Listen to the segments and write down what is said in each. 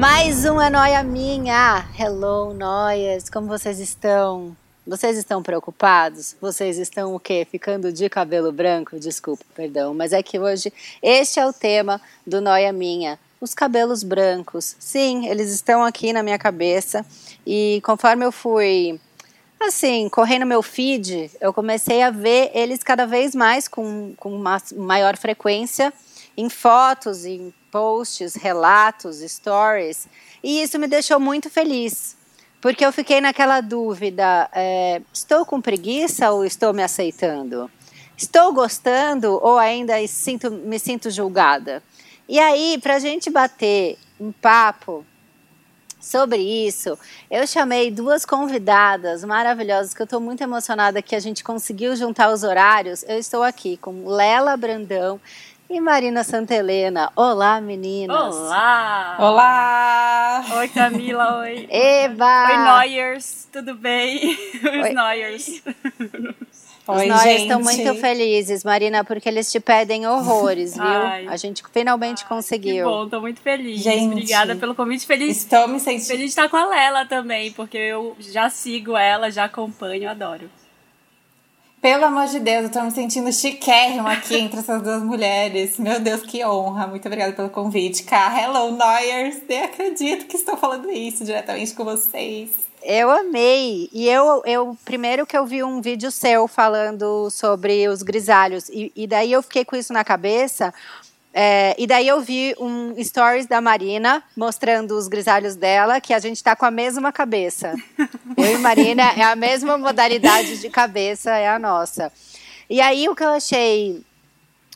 Mais uma noia minha! Hello, noias! Como vocês estão? Vocês estão preocupados? Vocês estão o quê? Ficando de cabelo branco? Desculpa, perdão, mas é que hoje este é o tema do Noia Minha. Os cabelos brancos. Sim, eles estão aqui na minha cabeça e conforme eu fui assim, correndo meu feed, eu comecei a ver eles cada vez mais com, com uma maior frequência em fotos, em posts, relatos, stories, e isso me deixou muito feliz, porque eu fiquei naquela dúvida: é, estou com preguiça ou estou me aceitando? Estou gostando ou ainda sinto, me sinto julgada? E aí, para a gente bater um papo sobre isso, eu chamei duas convidadas maravilhosas que eu estou muito emocionada que a gente conseguiu juntar os horários. Eu estou aqui com Lela Brandão e Marina Santelena. Olá, meninas. Olá! Olá! Oi, Camila, oi. Eba! Oi, Noyers, tudo bem? Os Noyers. Os nós estão muito felizes, Marina, porque eles te pedem horrores, viu? Ai, a gente finalmente ai, conseguiu. Que bom, tô muito feliz. Gente, Obrigada pelo convite. Feliz. Estou me sentindo. Feliz de estar com a Lela também, porque eu já sigo ela, já acompanho, adoro. Pelo amor de Deus, eu tô me sentindo chiquérrima aqui entre essas duas mulheres. Meu Deus, que honra. Muito obrigada pelo convite. Cá, hello, Noyers. Nem acredito que estou falando isso diretamente com vocês. Eu amei. E eu, eu primeiro que eu vi um vídeo seu falando sobre os grisalhos. E, e daí eu fiquei com isso na cabeça, é, e daí eu vi um stories da Marina mostrando os grisalhos dela, que a gente tá com a mesma cabeça. Eu e Marina é a mesma modalidade de cabeça, é a nossa. E aí o que eu achei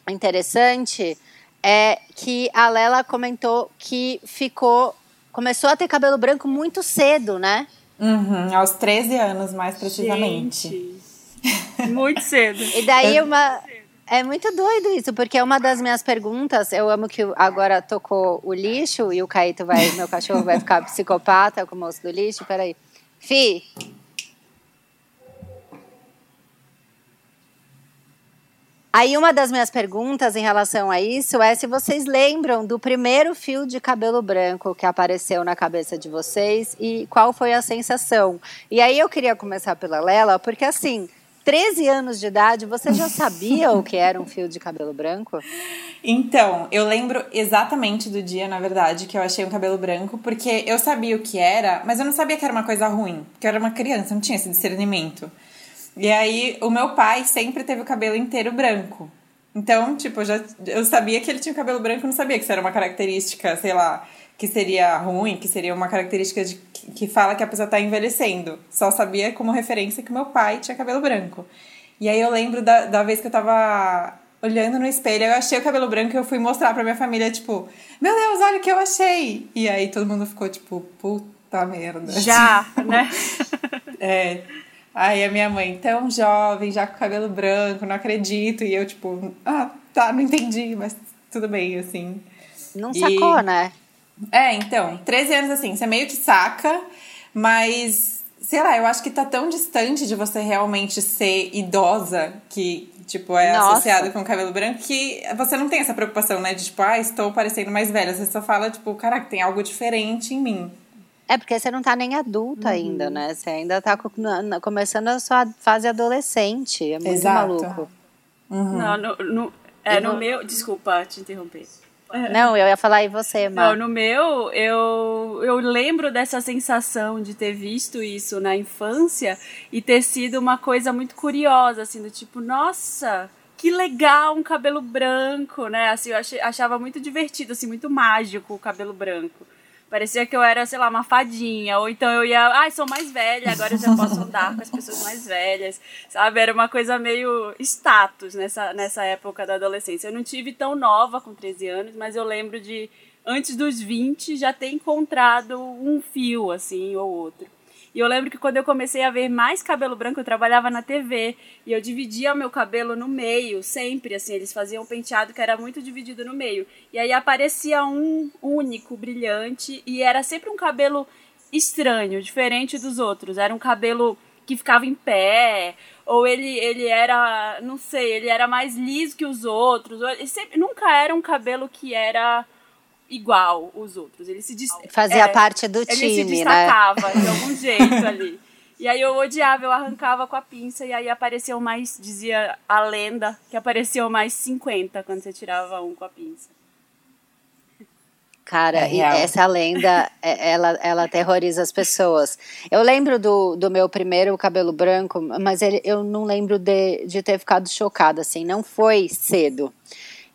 interessante é que a Lela comentou que ficou. Começou a ter cabelo branco muito cedo, né? Uhum, aos 13 anos, mais precisamente. Gente, muito cedo. E daí uma. É muito doido isso, porque uma das minhas perguntas, eu amo que agora tocou o lixo e o Caíto vai, meu cachorro vai ficar psicopata com o moço do lixo, peraí. Fi. Aí uma das minhas perguntas em relação a isso é se vocês lembram do primeiro fio de cabelo branco que apareceu na cabeça de vocês e qual foi a sensação. E aí eu queria começar pela Lela, porque assim, 13 anos de idade, você já sabia o que era um fio de cabelo branco? Então, eu lembro exatamente do dia, na verdade, que eu achei um cabelo branco, porque eu sabia o que era, mas eu não sabia que era uma coisa ruim, porque eu era uma criança, não tinha esse discernimento. E aí, o meu pai sempre teve o cabelo inteiro branco. Então, tipo, eu, já, eu sabia que ele tinha o cabelo branco, não sabia que isso era uma característica, sei lá, que seria ruim, que seria uma característica de, que fala que a pessoa está envelhecendo. Só sabia como referência que meu pai tinha cabelo branco. E aí eu lembro da, da vez que eu tava olhando no espelho, eu achei o cabelo branco e eu fui mostrar pra minha família, tipo, meu Deus, olha o que eu achei! E aí todo mundo ficou, tipo, puta merda. Já, né? é. Aí a minha mãe, tão jovem, já com cabelo branco, não acredito. E eu, tipo, ah, tá, não entendi, mas tudo bem, assim. Não sacou, e... né? É, então, 13 anos assim, você meio que saca, mas sei lá, eu acho que tá tão distante de você realmente ser idosa que, tipo, é Nossa. associado com cabelo branco que você não tem essa preocupação, né? De tipo, ah, estou parecendo mais velha. Você só fala, tipo, caraca, tem algo diferente em mim. É porque você não tá nem adulta uhum. ainda, né? Você ainda tá começando a sua fase adolescente. É muito Exato. maluco. Uhum. Não, no, no, é, no meu. Desculpa te interromper. Não, eu ia falar em você, Mar. Não, no meu, eu, eu lembro dessa sensação de ter visto isso na infância e ter sido uma coisa muito curiosa, assim, do tipo, nossa, que legal um cabelo branco, né? Assim, eu achei, achava muito divertido, assim, muito mágico o cabelo branco. Parecia que eu era, sei lá, uma fadinha. Ou então eu ia, ai, sou mais velha, agora eu já posso andar com as pessoas mais velhas. Sabe? Era uma coisa meio status nessa, nessa época da adolescência. Eu não tive tão nova com 13 anos, mas eu lembro de, antes dos 20, já ter encontrado um fio, assim, ou outro. E eu lembro que quando eu comecei a ver mais cabelo branco, eu trabalhava na TV e eu dividia o meu cabelo no meio, sempre assim, eles faziam um penteado que era muito dividido no meio. E aí aparecia um único, brilhante, e era sempre um cabelo estranho, diferente dos outros. Era um cabelo que ficava em pé, ou ele, ele era, não sei, ele era mais liso que os outros. Sempre, nunca era um cabelo que era igual os outros. Ele se fazia é, parte do time, ele se destacava né? de algum jeito ali. E aí eu odiava, eu arrancava com a pinça e aí apareceu mais, dizia a lenda, que apareceu mais 50 quando você tirava um com a pinça. Cara, é essa lenda, é, ela, ela terroriza as pessoas. Eu lembro do, do meu primeiro cabelo branco, mas ele, eu não lembro de, de ter ficado chocada, assim, não foi cedo.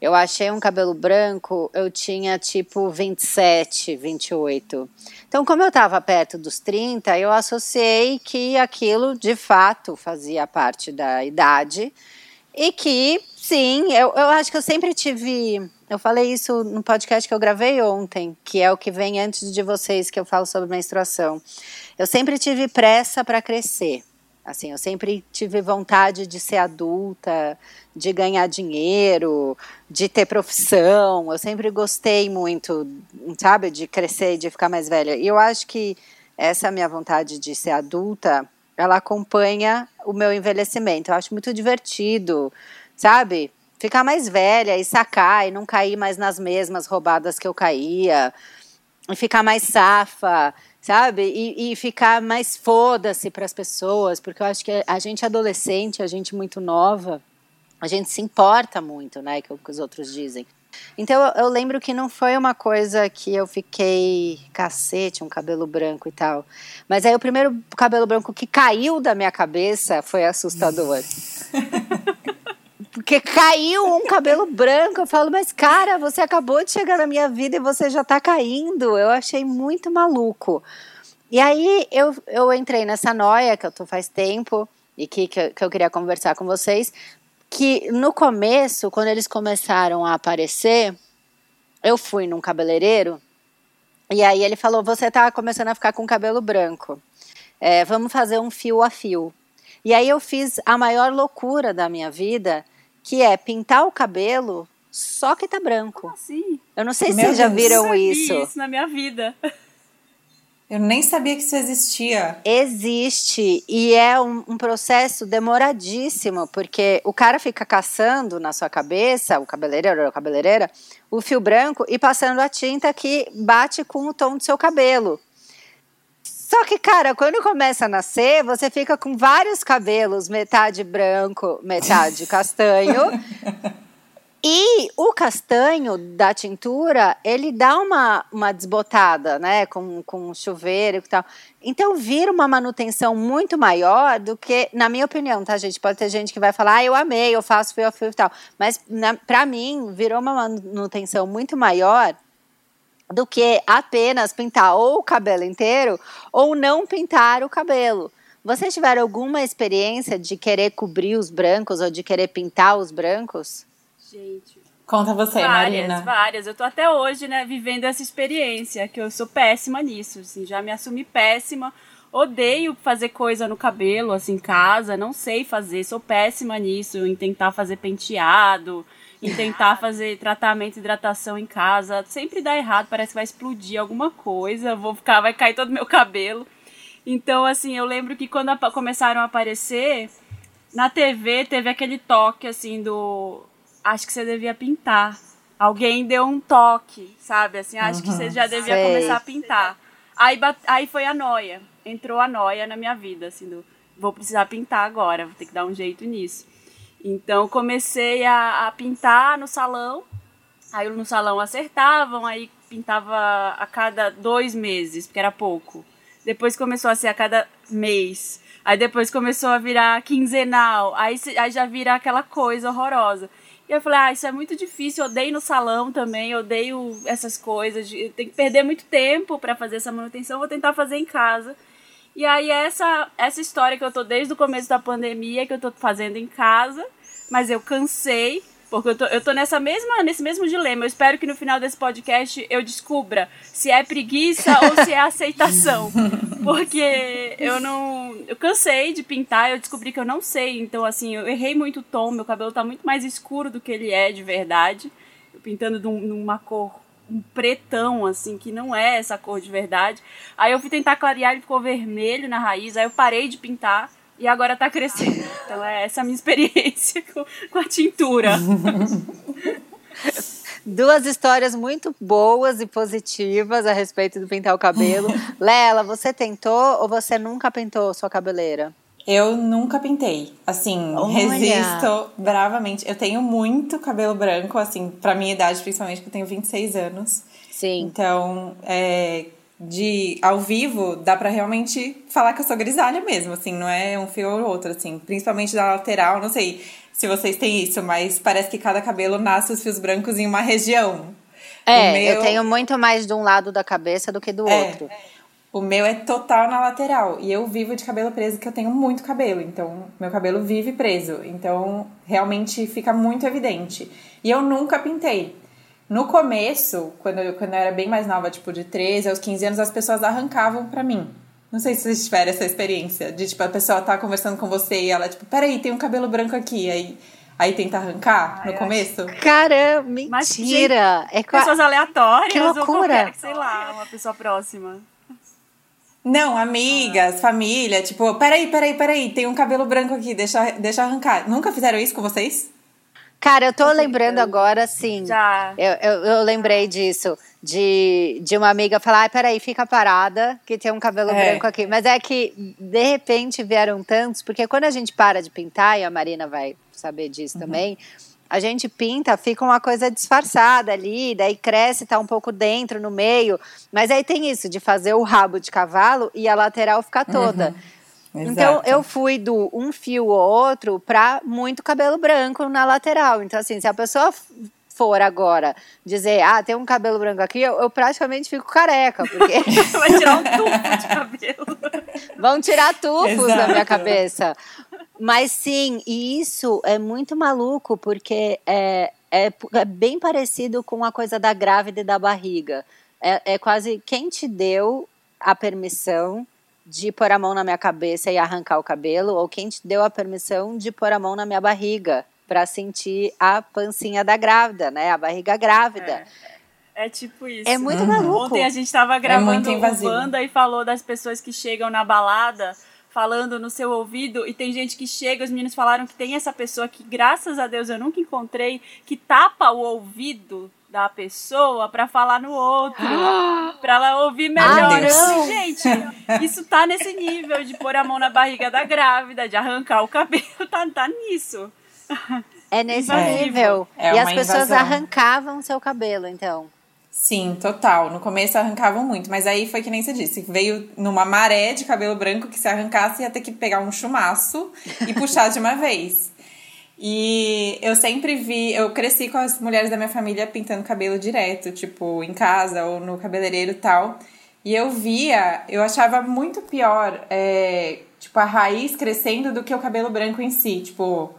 Eu achei um cabelo branco, eu tinha tipo 27, 28. Então, como eu estava perto dos 30, eu associei que aquilo de fato fazia parte da idade e que, sim, eu, eu acho que eu sempre tive. Eu falei isso no podcast que eu gravei ontem, que é o que vem antes de vocês, que eu falo sobre menstruação. Eu sempre tive pressa para crescer. Assim, eu sempre tive vontade de ser adulta, de ganhar dinheiro, de ter profissão. Eu sempre gostei muito, sabe, de crescer de ficar mais velha. E eu acho que essa minha vontade de ser adulta, ela acompanha o meu envelhecimento. Eu acho muito divertido, sabe? Ficar mais velha e sacar e não cair mais nas mesmas roubadas que eu caía. E ficar mais safa sabe? E, e ficar mais foda-se para as pessoas, porque eu acho que a gente adolescente, a gente muito nova, a gente se importa muito, né, que, que os outros dizem. Então eu, eu, lembro que não foi uma coisa que eu fiquei cacete, um cabelo branco e tal. Mas aí o primeiro cabelo branco que caiu da minha cabeça foi assustador. Porque caiu um cabelo branco. Eu falo, mas cara, você acabou de chegar na minha vida e você já tá caindo. Eu achei muito maluco. E aí eu, eu entrei nessa noia que eu tô faz tempo e que, que, que eu queria conversar com vocês. Que no começo, quando eles começaram a aparecer, eu fui num cabeleireiro e aí ele falou: Você tá começando a ficar com cabelo branco. É, vamos fazer um fio a fio. E aí eu fiz a maior loucura da minha vida, que é pintar o cabelo só que tá branco. Como assim? Eu não sei se vocês já viram eu isso. isso na minha vida. Eu nem sabia que isso existia. Existe e é um, um, processo demoradíssimo, porque o cara fica caçando na sua cabeça, o cabeleireiro ou a cabeleireira, o fio branco e passando a tinta que bate com o tom do seu cabelo. Só que, cara, quando começa a nascer, você fica com vários cabelos, metade branco, metade castanho. E o castanho da tintura, ele dá uma, uma desbotada, né? Com, com chuveiro e tal. Então vira uma manutenção muito maior do que, na minha opinião, tá, gente? Pode ter gente que vai falar, ah, eu amei, eu faço fio a fio e tal. Mas na, pra mim, virou uma manutenção muito maior do que apenas pintar ou o cabelo inteiro ou não pintar o cabelo. Vocês tiveram alguma experiência de querer cobrir os brancos ou de querer pintar os brancos? Gente. Conta você, várias, Marina. Várias, Eu tô até hoje, né, vivendo essa experiência, que eu sou péssima nisso, assim, já me assumi péssima. Odeio fazer coisa no cabelo, assim, em casa, não sei fazer, sou péssima nisso, em tentar fazer penteado, em tentar fazer tratamento hidratação em casa. Sempre dá errado, parece que vai explodir alguma coisa, vou ficar, vai cair todo o meu cabelo. Então, assim, eu lembro que quando a, começaram a aparecer, na TV teve aquele toque, assim, do. Acho que você devia pintar. Alguém deu um toque, sabe? Assim, acho uhum, que você já devia sei. começar a pintar. Aí, aí foi a noia. Entrou a noia na minha vida, assim, do. Vou precisar pintar agora, vou ter que dar um jeito nisso. Então comecei a, a pintar no salão. Aí no salão acertavam, aí pintava a cada dois meses, porque era pouco. Depois começou a ser a cada mês. Aí depois começou a virar quinzenal. Aí, aí já vira aquela coisa horrorosa. E eu falei, ah, isso é muito difícil, eu odeio no salão também, eu odeio essas coisas, tem que perder muito tempo para fazer essa manutenção, vou tentar fazer em casa. E aí essa essa história que eu tô desde o começo da pandemia, que eu tô fazendo em casa, mas eu cansei, porque eu tô, eu tô nessa mesma, nesse mesmo dilema. Eu espero que no final desse podcast eu descubra se é preguiça ou se é aceitação. Porque eu não. Eu cansei de pintar, eu descobri que eu não sei. Então, assim, eu errei muito o tom, meu cabelo tá muito mais escuro do que ele é de verdade. Eu pintando numa cor um pretão, assim, que não é essa cor de verdade. Aí eu fui tentar clarear, ele ficou vermelho na raiz, aí eu parei de pintar e agora tá crescendo. Então é essa a minha experiência com, com a tintura. Duas histórias muito boas e positivas a respeito do pintar o cabelo. Lela, você tentou ou você nunca pintou sua cabeleira? Eu nunca pintei. Assim, Olha. resisto bravamente. Eu tenho muito cabelo branco, assim, pra minha idade, principalmente, porque eu tenho 26 anos. Sim. Então, é, de ao vivo, dá para realmente falar que eu sou grisalha mesmo, assim, não é um fio ou outro, assim, principalmente da lateral, não sei se vocês têm isso, mas parece que cada cabelo nasce os fios brancos em uma região. É, meu... eu tenho muito mais de um lado da cabeça do que do é, outro. O meu é total na lateral. E eu vivo de cabelo preso, que eu tenho muito cabelo. Então, meu cabelo vive preso. Então, realmente fica muito evidente. E eu nunca pintei. No começo, quando eu, quando eu era bem mais nova, tipo de 13 aos 15 anos, as pessoas arrancavam pra mim. Não sei se vocês tiveram essa experiência de, tipo, a pessoa tá conversando com você e ela, tipo, peraí, tem um cabelo branco aqui. Aí, aí tenta arrancar no começo. Acho... Caramba, mentira! Mas, é pessoas aleatórias que loucura. ou qualquer, sei lá, uma pessoa próxima. Não, amigas, ah. família, tipo, peraí, peraí, peraí, tem um cabelo branco aqui, deixa, deixa arrancar. Nunca fizeram isso com vocês? Cara, eu tô lembrando agora, sim. Já. Eu, eu, eu, lembrei disso. De, de uma amiga falar, ai, peraí, fica parada, que tem um cabelo é. branco aqui. Mas é que, de repente, vieram tantos, porque quando a gente para de pintar, e a Marina vai saber disso uhum. também, a gente pinta, fica uma coisa disfarçada ali, daí cresce, tá um pouco dentro, no meio. Mas aí tem isso, de fazer o rabo de cavalo e a lateral ficar toda. Uhum. Então eu fui do um fio ou outro para muito cabelo branco na lateral. Então, assim, se a pessoa for agora dizer, ah, tem um cabelo branco aqui, eu, eu praticamente fico careca, porque. Vai tirar um tufo de cabelo. Vão tirar tufos Exato. da minha cabeça. Mas sim, e isso é muito maluco, porque é, é, é bem parecido com a coisa da grávida e da barriga. É, é quase quem te deu a permissão de pôr a mão na minha cabeça e arrancar o cabelo, ou quem te deu a permissão de pôr a mão na minha barriga para sentir a pancinha da grávida, né? A barriga grávida. É, é tipo isso. É muito uhum. maluco. Ontem a gente tava é gravando é o banda e falou das pessoas que chegam na balada falando no seu ouvido e tem gente que chega, os meninos falaram que tem essa pessoa que graças a Deus eu nunca encontrei, que tapa o ouvido da pessoa para falar no outro, para ela ouvir melhor. Ah, gente, isso tá nesse nível de pôr a mão na barriga da grávida, de arrancar o cabelo, tá, tá nisso. É nesse nível. É e as pessoas invasão. arrancavam seu cabelo, então. Sim, total. No começo arrancavam muito, mas aí foi que nem você disse, veio numa maré de cabelo branco que se arrancasse ia ter que pegar um chumaço e puxar de uma vez. E eu sempre vi, eu cresci com as mulheres da minha família pintando cabelo direto, tipo, em casa ou no cabeleireiro e tal. E eu via, eu achava muito pior, é, tipo, a raiz crescendo do que o cabelo branco em si. Tipo,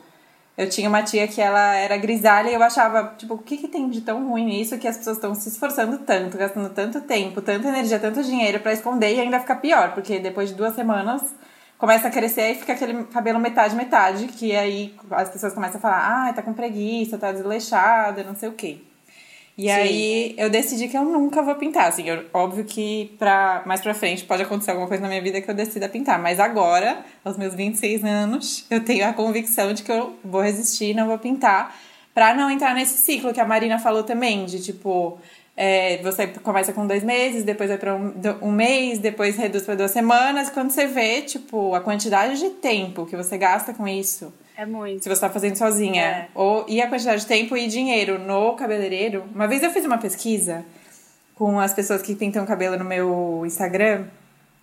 eu tinha uma tia que ela era grisalha e eu achava, tipo, o que, que tem de tão ruim nisso que as pessoas estão se esforçando tanto, gastando tanto tempo, tanta energia, tanto dinheiro para esconder e ainda fica pior, porque depois de duas semanas começa a crescer e fica aquele cabelo metade, metade, que aí as pessoas começam a falar, ah, tá com preguiça, tá desleixada, não sei o quê. E Sim. aí eu decidi que eu nunca vou pintar, assim, eu, óbvio que pra, mais pra frente pode acontecer alguma coisa na minha vida que eu decida pintar, mas agora, aos meus 26 anos, eu tenho a convicção de que eu vou resistir, não vou pintar, pra não entrar nesse ciclo que a Marina falou também, de tipo, é, você começa com dois meses, depois vai para um, um, mês, depois reduz para duas semanas. Quando você vê, tipo, a quantidade de tempo que você gasta com isso. É muito. Se você está fazendo sozinha. É. Ou, e a quantidade de tempo e dinheiro no cabeleireiro. Uma vez eu fiz uma pesquisa com as pessoas que pintam cabelo no meu Instagram.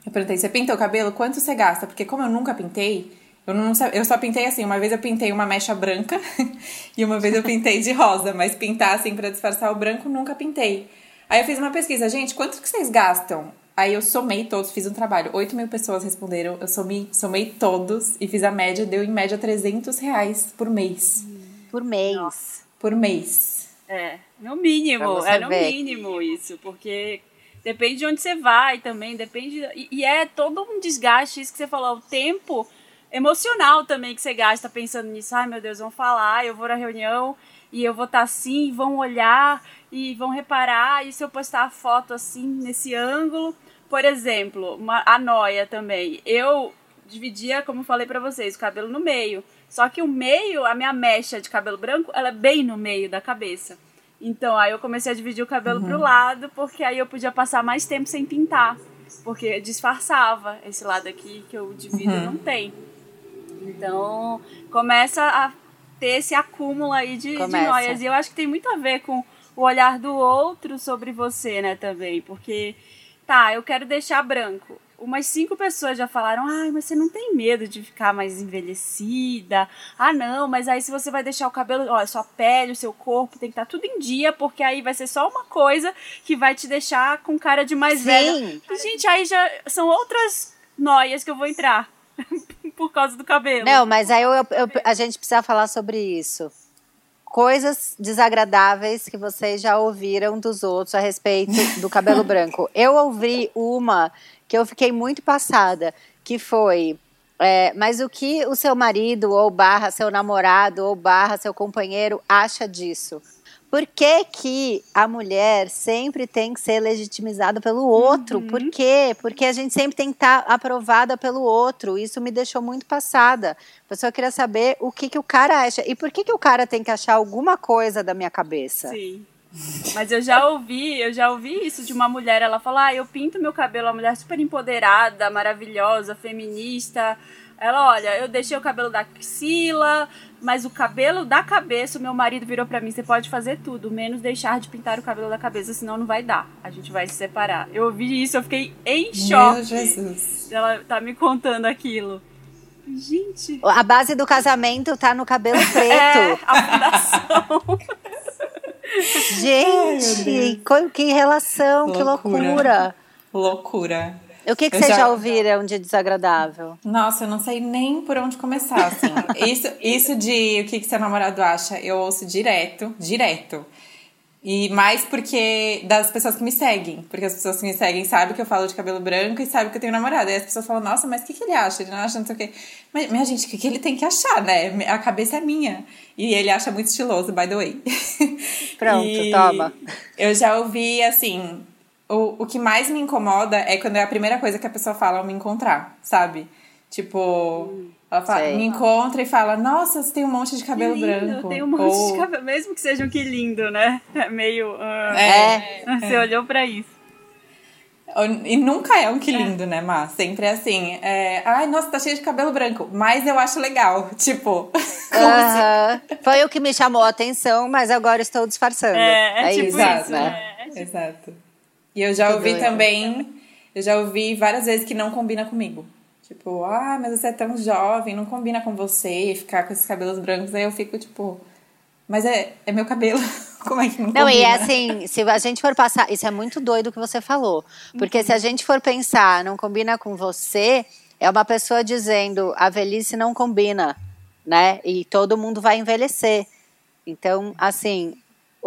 Eu perguntei, você pinta o cabelo? Quanto você gasta? Porque como eu nunca pintei, eu, não, eu só pintei assim. Uma vez eu pintei uma mecha branca e uma vez eu pintei de rosa. Mas pintar assim pra disfarçar o branco, nunca pintei. Aí eu fiz uma pesquisa. Gente, quanto que vocês gastam? Aí eu somei todos, fiz um trabalho. 8 mil pessoas responderam. Eu somei, somei todos e fiz a média. Deu em média 300 reais por mês. Por mês. Nossa. Por mês. É, no mínimo, é no ver. mínimo isso, porque depende de onde você vai também, depende. E, e é todo um desgaste, isso que você falou, o tempo emocional também que você gasta pensando nisso. Ai meu Deus, vão falar, eu vou na reunião e eu vou estar assim, vão olhar e vão reparar, e se eu postar a foto assim, nesse ângulo. Por exemplo, uma, a noia também. Eu dividia, como eu falei pra vocês, o cabelo no meio. Só que o meio, a minha mecha de cabelo branco, ela é bem no meio da cabeça. Então, aí eu comecei a dividir o cabelo pro lado, porque aí eu podia passar mais tempo sem pintar. Porque disfarçava esse lado aqui que eu divido não tem. Então, começa a ter esse acúmulo aí de, de noias. E eu acho que tem muito a ver com o olhar do outro sobre você, né, também. Porque, tá, eu quero deixar branco. Umas cinco pessoas já falaram, ai, mas você não tem medo de ficar mais envelhecida? Ah, não, mas aí se você vai deixar o cabelo, ó, sua pele, o seu corpo tem que estar tudo em dia, porque aí vai ser só uma coisa que vai te deixar com cara de mais Sim. velha. E, gente, aí já são outras noias que eu vou entrar por causa do cabelo. Não, mas aí eu- eu- eu- a gente precisa falar sobre isso. Coisas desagradáveis que vocês já ouviram dos outros a respeito do cabelo branco. Eu ouvi uma que eu fiquei muito passada, que foi. é, mas o que o seu marido, ou barra seu namorado, ou barra seu companheiro acha disso? Por que, que a mulher sempre tem que ser legitimizada pelo outro? Por quê? Porque a gente sempre tem que estar aprovada pelo outro. Isso me deixou muito passada. A pessoa queria saber o que, que o cara acha. E por que, que o cara tem que achar alguma coisa da minha cabeça? Sim. Mas eu já ouvi, eu já ouvi isso de uma mulher. Ela fala: ah, eu pinto meu cabelo, uma mulher super empoderada, maravilhosa, feminista. Ela, olha, eu deixei o cabelo da axila, mas o cabelo da cabeça, o meu marido virou pra mim: você pode fazer tudo, menos deixar de pintar o cabelo da cabeça, senão não vai dar. A gente vai se separar. Eu ouvi isso, eu fiquei em choque. Meu Jesus. Ela tá me contando aquilo. Gente. A base do casamento tá no cabelo É, preto. a fundação. Gente, co- que relação, que Loucura. loucura. O que, que vocês já- já ouviram de desagradável? Nossa, eu não sei nem por onde começar, assim. isso, isso de o que, que seu namorado acha, eu ouço direto, direto. E mais porque das pessoas que me seguem. Porque as pessoas que me seguem sabem que eu falo de cabelo branco e sabem que eu tenho namorado. Aí as pessoas falam, nossa, mas o que, que ele acha? Ele não acha não sei o quê. Mas, minha gente, o que, que ele tem que achar, né? A cabeça é minha. E ele acha muito estiloso, by the way. Pronto, E toma. Eu já ouvi, assim, o, o que mais me incomoda é quando é a primeira coisa que a pessoa fala ao me encontrar, sabe? Tipo, ela fala, sei. me encontra e fala, nossa, você tem um monte de cabelo lindo, branco. Tem um monte Ou- de cabelo. Mesmo que sejam que lindo, né? É meio. ah, É. Você olhou pra isso. E nunca é um que lindo, né, Má? Sempre é assim. É, Ai, nossa, tá cheio de cabelo branco. Mas eu acho legal. Tipo, Aham. Foi o que me chamou a atenção, mas agora estou disfarçando. É, é tipo isso, exato, né? Exato. E eu já Que ouvi doido. também, eu já ouvi várias vezes que não combina comigo. Tipo, ah, mas você é tão jovem, não combina com você ficar com esses cabelos brancos. Aí eu fico, tipo, mas é, é meu cabelo. Como é que não, Não, combina? e é assim, se a gente for passar. Isso é muito doido o que você falou. Porque se a gente for pensar, não combina com você, é uma pessoa dizendo a velhice não combina, né? E todo mundo vai envelhecer. Então, assim,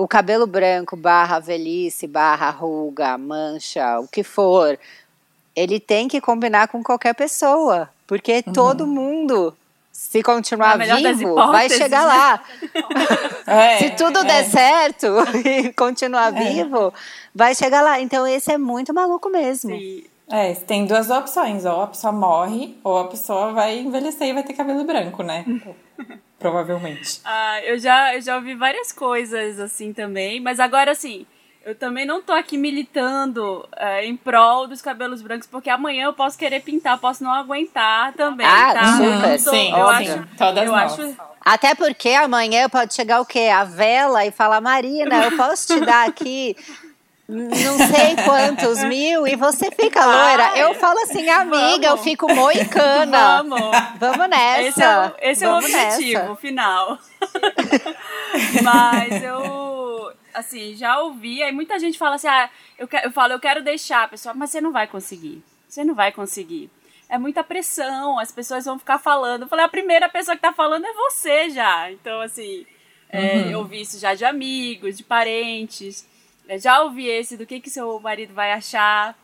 o cabelo branco barra velhice, barra ruga, mancha, o que for, ele tem que combinar com qualquer pessoa. Porque todo mundo, se continuar vivo, vai chegar né? lá. É, Se tudo é. der certo e continuar vivo, vai chegar lá. Então esse é muito maluco mesmo. Sim. É, tem duas opções. Ou a pessoa morre, ou a pessoa vai envelhecer e vai ter cabelo branco, né? Provavelmente. Ah, eu, já, eu já ouvi várias coisas assim também, mas agora assim. Eu também não tô aqui militando eh, em prol dos cabelos brancos, porque amanhã eu posso querer pintar, posso não aguentar também, Ah, tá? super. Tô- Sim, eu sim, acho, todas eu nós. acho Até porque amanhã pode chegar o quê? A vela e falar, Marina, eu posso te dar aqui não sei quantos mil e você fica loira. Eu falo assim, amiga, vamos. eu fico moicana. Vamos. Vamos nessa. Esse é o, esse é o objetivo nessa. final. Mas eu, assim, já ouvi, aí muita gente fala assim, ah, eu, quero, eu falo, eu quero deixar, pessoal, mas você não vai conseguir. Você não vai conseguir. É muita pressão, as pessoas vão ficar falando. Eu falei, a primeira pessoa que tá falando é você já. Então, assim, é, uhum. eu ouvi isso já de amigos, de parentes. Eu já ouvi esse do que, que seu marido vai achar.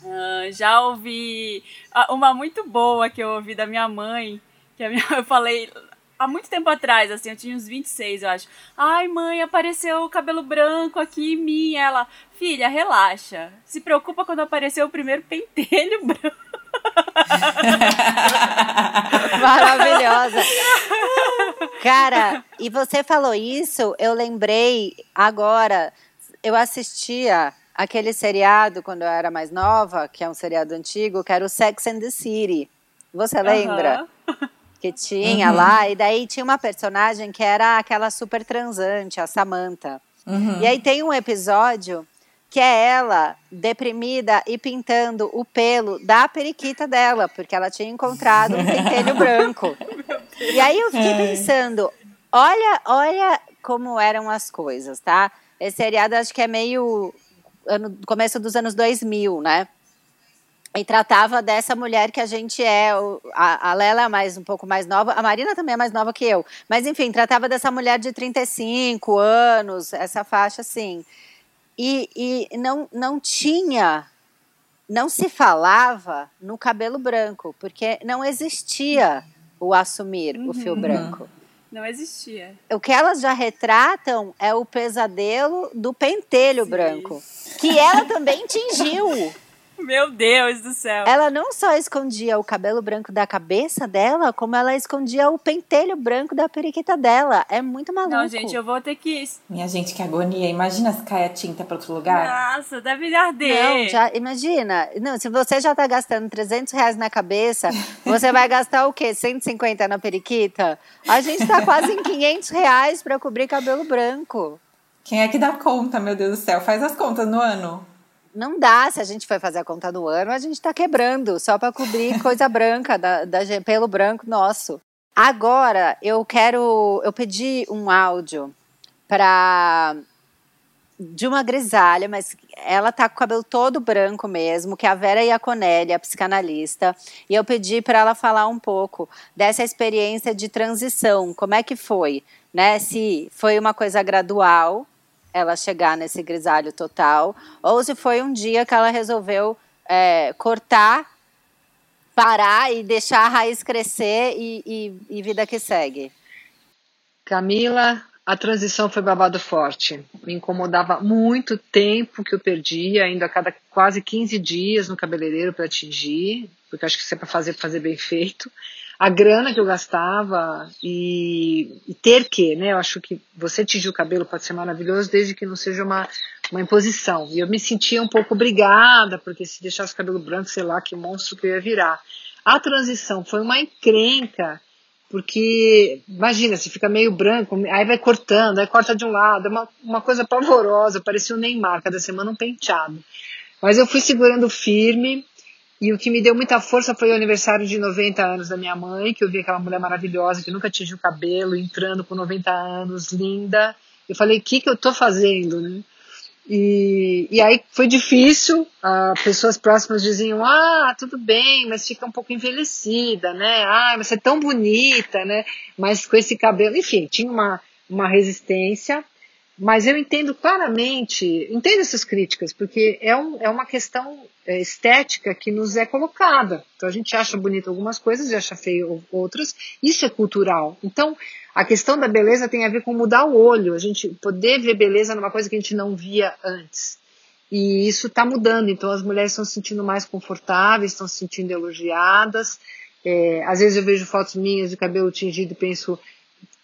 Uh, já ouvi uma muito boa que eu ouvi da minha mãe, que minha, eu falei há muito tempo atrás, assim, eu tinha uns 26, eu acho. Ai, mãe, apareceu o cabelo branco aqui em mim. Ela, filha, relaxa. Se preocupa quando apareceu o primeiro pentelho branco. Maravilhosa. Cara, e você falou isso, eu lembrei agora eu assistia aquele seriado quando eu era mais nova, que é um seriado antigo, que era o Sex and the City. Você lembra? Uhum. Que tinha uhum. lá, e daí tinha uma personagem que era aquela super transante, a Samantha. Uhum. E aí tem um episódio que é ela deprimida e pintando o pelo da periquita dela, porque ela tinha encontrado um pentelho branco. E aí eu fiquei pensando, olha, olha como eram as coisas, tá? Esse seriado acho que é meio ano, começo dos anos 2000, né? E tratava dessa mulher que a gente é. A, a Lela é mais, um pouco mais nova, a Marina também é mais nova que eu. Mas, enfim, tratava dessa mulher de 35 anos, essa faixa assim. E, e não, não tinha, não se falava no cabelo branco, porque não existia o assumir uhum. o fio uhum. branco. Não existia. O que elas já retratam é o pesadelo do pentelho Sim. branco, que ela também tingiu. Meu Deus do céu. Ela não só escondia o cabelo branco da cabeça dela, como ela escondia o pentelho branco da periquita dela. É muito maluco. Não, gente, eu vou ter que. Minha gente, que agonia. Imagina se cai a tinta para outro lugar. Nossa, deve arder. Não, já, imagina. Não, se você já tá gastando 300 reais na cabeça, você vai gastar o quê? 150 na periquita? A gente tá quase em 500 reais para cobrir cabelo branco. Quem é que dá conta, meu Deus do céu? Faz as contas no ano não dá, se a gente for fazer a conta do ano, a gente está quebrando, só para cobrir coisa branca, da, da, pelo branco nosso. Agora, eu quero. Eu pedi um áudio para. De uma grisalha, mas ela tá com o cabelo todo branco mesmo, que é a Vera Iaconelli, a psicanalista. E eu pedi para ela falar um pouco dessa experiência de transição. Como é que foi? Né? Se foi uma coisa gradual, ela chegar nesse grisalho total, ou se foi um dia que ela resolveu é, cortar, parar e deixar a raiz crescer e, e, e vida que segue. Camila, a transição foi babado forte. Me incomodava muito tempo que eu perdia, ainda a cada quase 15 dias no cabeleireiro para atingir, porque acho que isso é para fazer, fazer bem feito a grana que eu gastava e, e, ter que, né? Eu acho que você tingir o cabelo pode ser maravilhoso desde que não seja uma, uma imposição. E eu me sentia um pouco obrigada, porque se deixasse o cabelo branco, sei lá que monstro que eu ia virar. A transição foi uma encrenca, porque imagina, se fica meio branco, aí vai cortando, aí corta de um lado, é uma, uma coisa pavorosa, parecia o Neymar, cada semana um penteado. Mas eu fui segurando firme, e o que me deu muita força foi o aniversário de 90 anos da minha mãe, que eu vi aquela mulher maravilhosa que nunca tinha o cabelo, entrando com 90 anos, linda. Eu falei, o que, que eu tô fazendo, né? E, e aí foi difícil, ah, pessoas próximas diziam, ah, tudo bem, mas fica um pouco envelhecida, né? Ah, você é tão bonita, né? Mas com esse cabelo, enfim, tinha uma, uma resistência. Mas eu entendo claramente, entendo essas críticas, porque é, um, é uma questão é, estética que nos é colocada. Então a gente acha bonito algumas coisas e acha feio outras. Isso é cultural. Então a questão da beleza tem a ver com mudar o olho, a gente poder ver beleza numa coisa que a gente não via antes. E isso está mudando. Então as mulheres estão se sentindo mais confortáveis, estão se sentindo elogiadas. É, às vezes eu vejo fotos minhas de cabelo tingido e penso,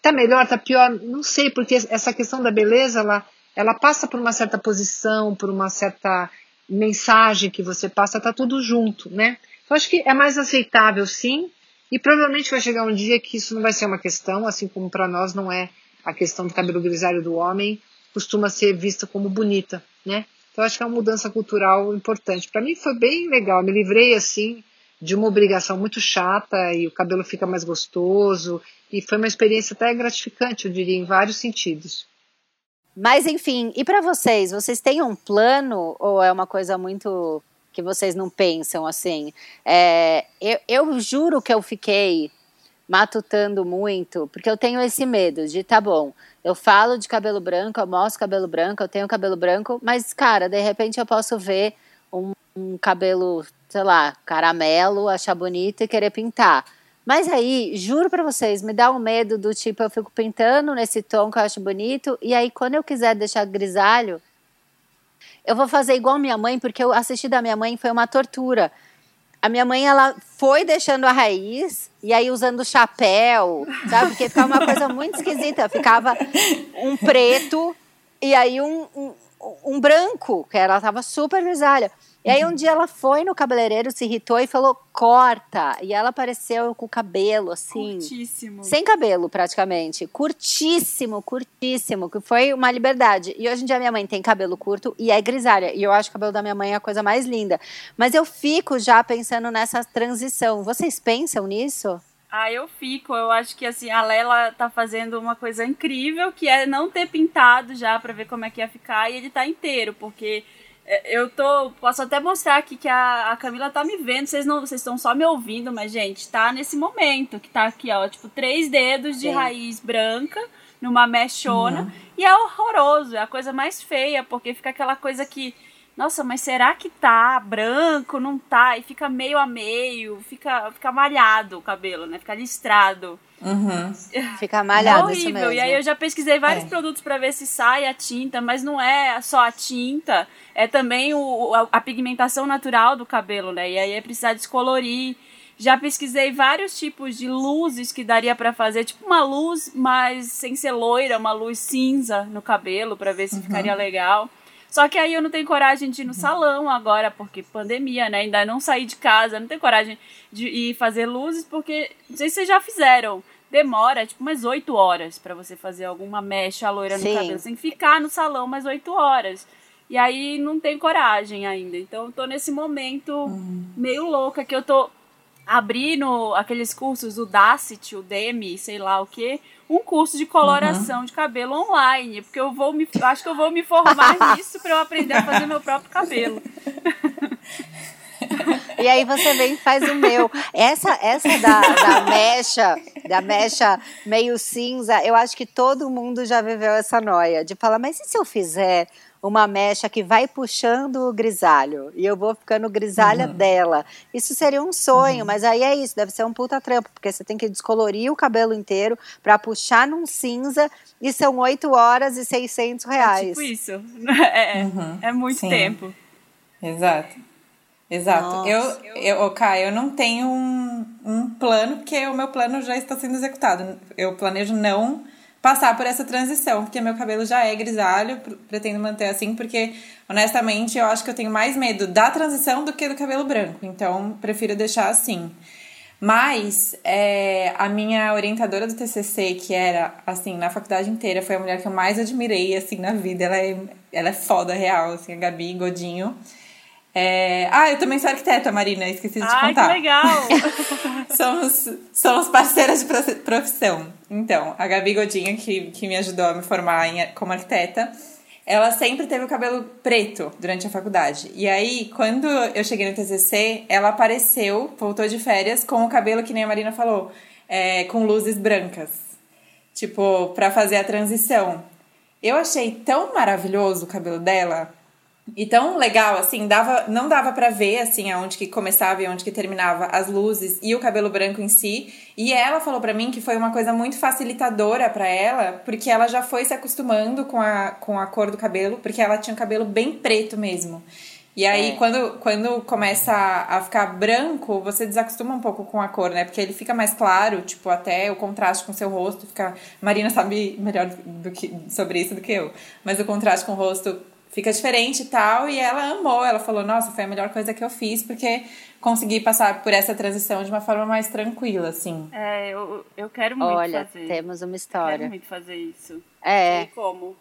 Tá melhor, tá pior? Não sei, porque essa questão da beleza, ela, ela passa por uma certa posição, por uma certa mensagem que você passa, tá tudo junto, né? Então acho que é mais aceitável, sim, e provavelmente vai chegar um dia que isso não vai ser uma questão, assim como para nós não é a questão do cabelo grisalho do homem, costuma ser vista como bonita, né? Então acho que é uma mudança cultural importante. Para mim foi bem legal, me livrei assim de uma obrigação muito chata e o cabelo fica mais gostoso e foi uma experiência até gratificante, eu diria, em vários sentidos. Mas enfim, e para vocês, vocês têm um plano ou é uma coisa muito que vocês não pensam assim? É, eu, eu juro que eu fiquei matutando muito, porque eu tenho esse medo de, tá bom, eu falo de cabelo branco, eu mostro cabelo branco, eu tenho cabelo branco, mas, cara, de repente eu posso ver um, um cabelo, sei lá, caramelo, achar bonito e querer pintar. Mas aí, juro para vocês, me dá um medo do tipo, eu fico pintando nesse tom que eu acho bonito, e aí quando eu quiser deixar grisalho, eu vou fazer igual minha mãe, porque eu assisti da minha mãe foi uma tortura. A minha mãe, ela foi deixando a raiz e aí usando chapéu, sabe? Porque ficava uma coisa muito esquisita. Ficava um preto e aí um, um, um branco, que ela tava super grisalha. E aí um dia ela foi no cabeleireiro, se irritou e falou, corta. E ela apareceu com o cabelo, assim. Curtíssimo. Sem cabelo, praticamente. Curtíssimo, curtíssimo. Que foi uma liberdade. E hoje em dia minha mãe tem cabelo curto e é grisalha. E eu acho o cabelo da minha mãe a coisa mais linda. Mas eu fico já pensando nessa transição. Vocês pensam nisso? Ah, eu fico. Eu acho que assim, a Lela tá fazendo uma coisa incrível, que é não ter pintado já para ver como é que ia ficar e ele tá inteiro, porque é, eu tô. Posso até mostrar aqui que a, a Camila tá me vendo. Vocês não vocês estão só me ouvindo, mas, gente, tá nesse momento que tá aqui, ó. Tipo, três dedos de Sim. raiz branca numa mechona. Uhum. E é horroroso. É a coisa mais feia, porque fica aquela coisa que. Nossa, mas será que tá branco? Não tá? E fica meio a meio, fica, fica malhado o cabelo, né? Fica listrado. Uhum. Fica malhado, é horrível. Mesmo. E aí eu já pesquisei vários é. produtos para ver se sai a tinta, mas não é só a tinta, é também o, a, a, pigmentação natural do cabelo, né? E aí é precisar descolorir. Já pesquisei vários tipos de luzes que daria para fazer, tipo uma luz, mas sem ser loira, uma luz cinza no cabelo, para ver se uhum. ficaria legal. Só que aí eu não tenho coragem de ir no salão agora, porque pandemia, né? Ainda não saí de casa, não tenho coragem de ir fazer luzes, porque não sei se vocês já fizeram. Demora tipo umas 8 horas para você fazer alguma mecha loira no Sim. cabelo. Você tem que ficar no salão mais 8 horas. E aí não tem coragem ainda. Então eu tô nesse momento uhum. meio louca que eu tô abrindo aqueles cursos, o Dacit, o Demi, sei lá o que, um curso de coloração uhum. de cabelo online, porque eu vou me, acho que eu vou me formar nisso para eu aprender a fazer meu próprio cabelo. E aí você vem e faz o meu. Essa, essa da, da mecha, da mecha meio cinza, eu acho que todo mundo já viveu essa noia de falar, mas e se eu fizer uma mecha que vai puxando o grisalho e eu vou ficando grisalha uhum. dela. Isso seria um sonho, uhum. mas aí é isso, deve ser um puta trampo, porque você tem que descolorir o cabelo inteiro para puxar num cinza e são 8 horas e 600 reais. É tipo isso. É, uhum. é muito Sim. tempo. Exato. Exato. Eu, eu, Kai, eu não tenho um, um plano, porque o meu plano já está sendo executado. Eu planejo não passar por essa transição, porque meu cabelo já é grisalho, pretendo manter assim, porque honestamente eu acho que eu tenho mais medo da transição do que do cabelo branco, então prefiro deixar assim. Mas é, a minha orientadora do TCC, que era, assim, na faculdade inteira, foi a mulher que eu mais admirei, assim, na vida. Ela é, ela é foda, real, assim, a Gabi Godinho. É... Ah, eu também sou arquiteta, Marina, esqueci de te Ai, contar. que legal! somos, somos parceiras de profissão. Então, a Gabi Godinho, que, que me ajudou a me formar em, como arquiteta, ela sempre teve o cabelo preto durante a faculdade. E aí, quando eu cheguei no TCC, ela apareceu, voltou de férias, com o cabelo, que nem a Marina falou, é, com luzes brancas. Tipo, para fazer a transição. Eu achei tão maravilhoso o cabelo dela, e tão legal, assim, dava, não dava para ver, assim, aonde que começava e onde que terminava as luzes e o cabelo branco em si. E ela falou para mim que foi uma coisa muito facilitadora para ela, porque ela já foi se acostumando com a, com a cor do cabelo, porque ela tinha o cabelo bem preto mesmo. E aí, é. quando, quando começa a ficar branco, você desacostuma um pouco com a cor, né? Porque ele fica mais claro, tipo, até o contraste com o seu rosto fica... Marina sabe melhor do que, sobre isso do que eu. Mas o contraste com o rosto fica diferente e tal. E ela amou, ela falou: Nossa, foi a melhor coisa que eu fiz, porque consegui passar por essa transição de uma forma mais tranquila, assim. É, eu, eu quero muito Olha, fazer. temos uma história. Quero muito fazer isso. É. Sei como.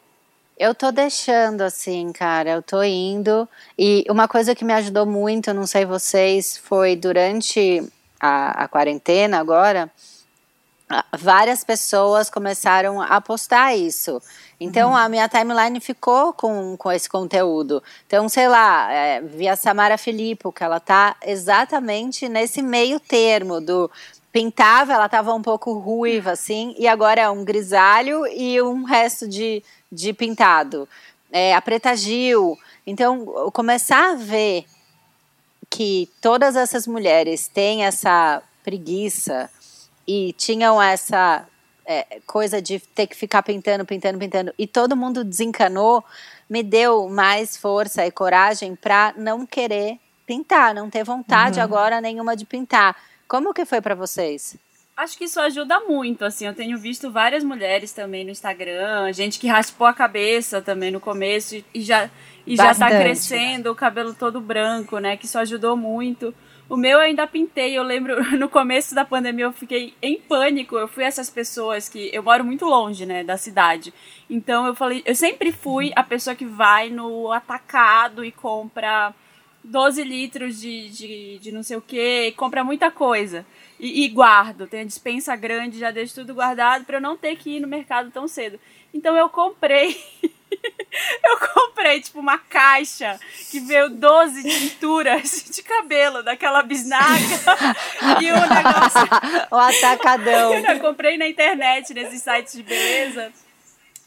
Eu tô deixando assim, cara. Eu tô indo. E uma coisa que me ajudou muito, não sei vocês, foi durante a, a quarentena agora várias pessoas começaram a postar isso. Então uhum. a minha timeline ficou com, com esse conteúdo. Então, sei lá, é, vi a Samara Filippo, que ela tá exatamente nesse meio termo do pintava, ela tava um pouco ruiva, assim, e agora é um grisalho e um resto de, de pintado. É, a Preta Gil. Então, começar a ver que todas essas mulheres têm essa preguiça e tinham essa é, coisa de ter que ficar pintando, pintando, pintando, e todo mundo desencanou, me deu mais força e coragem para não querer pintar, não ter vontade uhum. agora nenhuma de pintar. Como que foi para vocês? Acho que isso ajuda muito, assim, eu tenho visto várias mulheres também no Instagram, gente que raspou a cabeça também no começo e já e já tá crescendo, o cabelo todo branco, né, que isso ajudou muito. O meu eu ainda pintei, eu lembro no começo da pandemia eu fiquei em pânico. Eu fui essas pessoas que eu moro muito longe, né, da cidade. Então eu falei, eu sempre fui a pessoa que vai no atacado e compra 12 litros de, de, de não sei o que, compra muita coisa. E, e guardo, tem a dispensa grande, já deixo tudo guardado para eu não ter que ir no mercado tão cedo. Então eu comprei Eu comprei, tipo, uma caixa que veio 12 tinturas de cabelo daquela bisnaga e o negócio. o atacadão. Eu comprei na internet, nesses sites de beleza.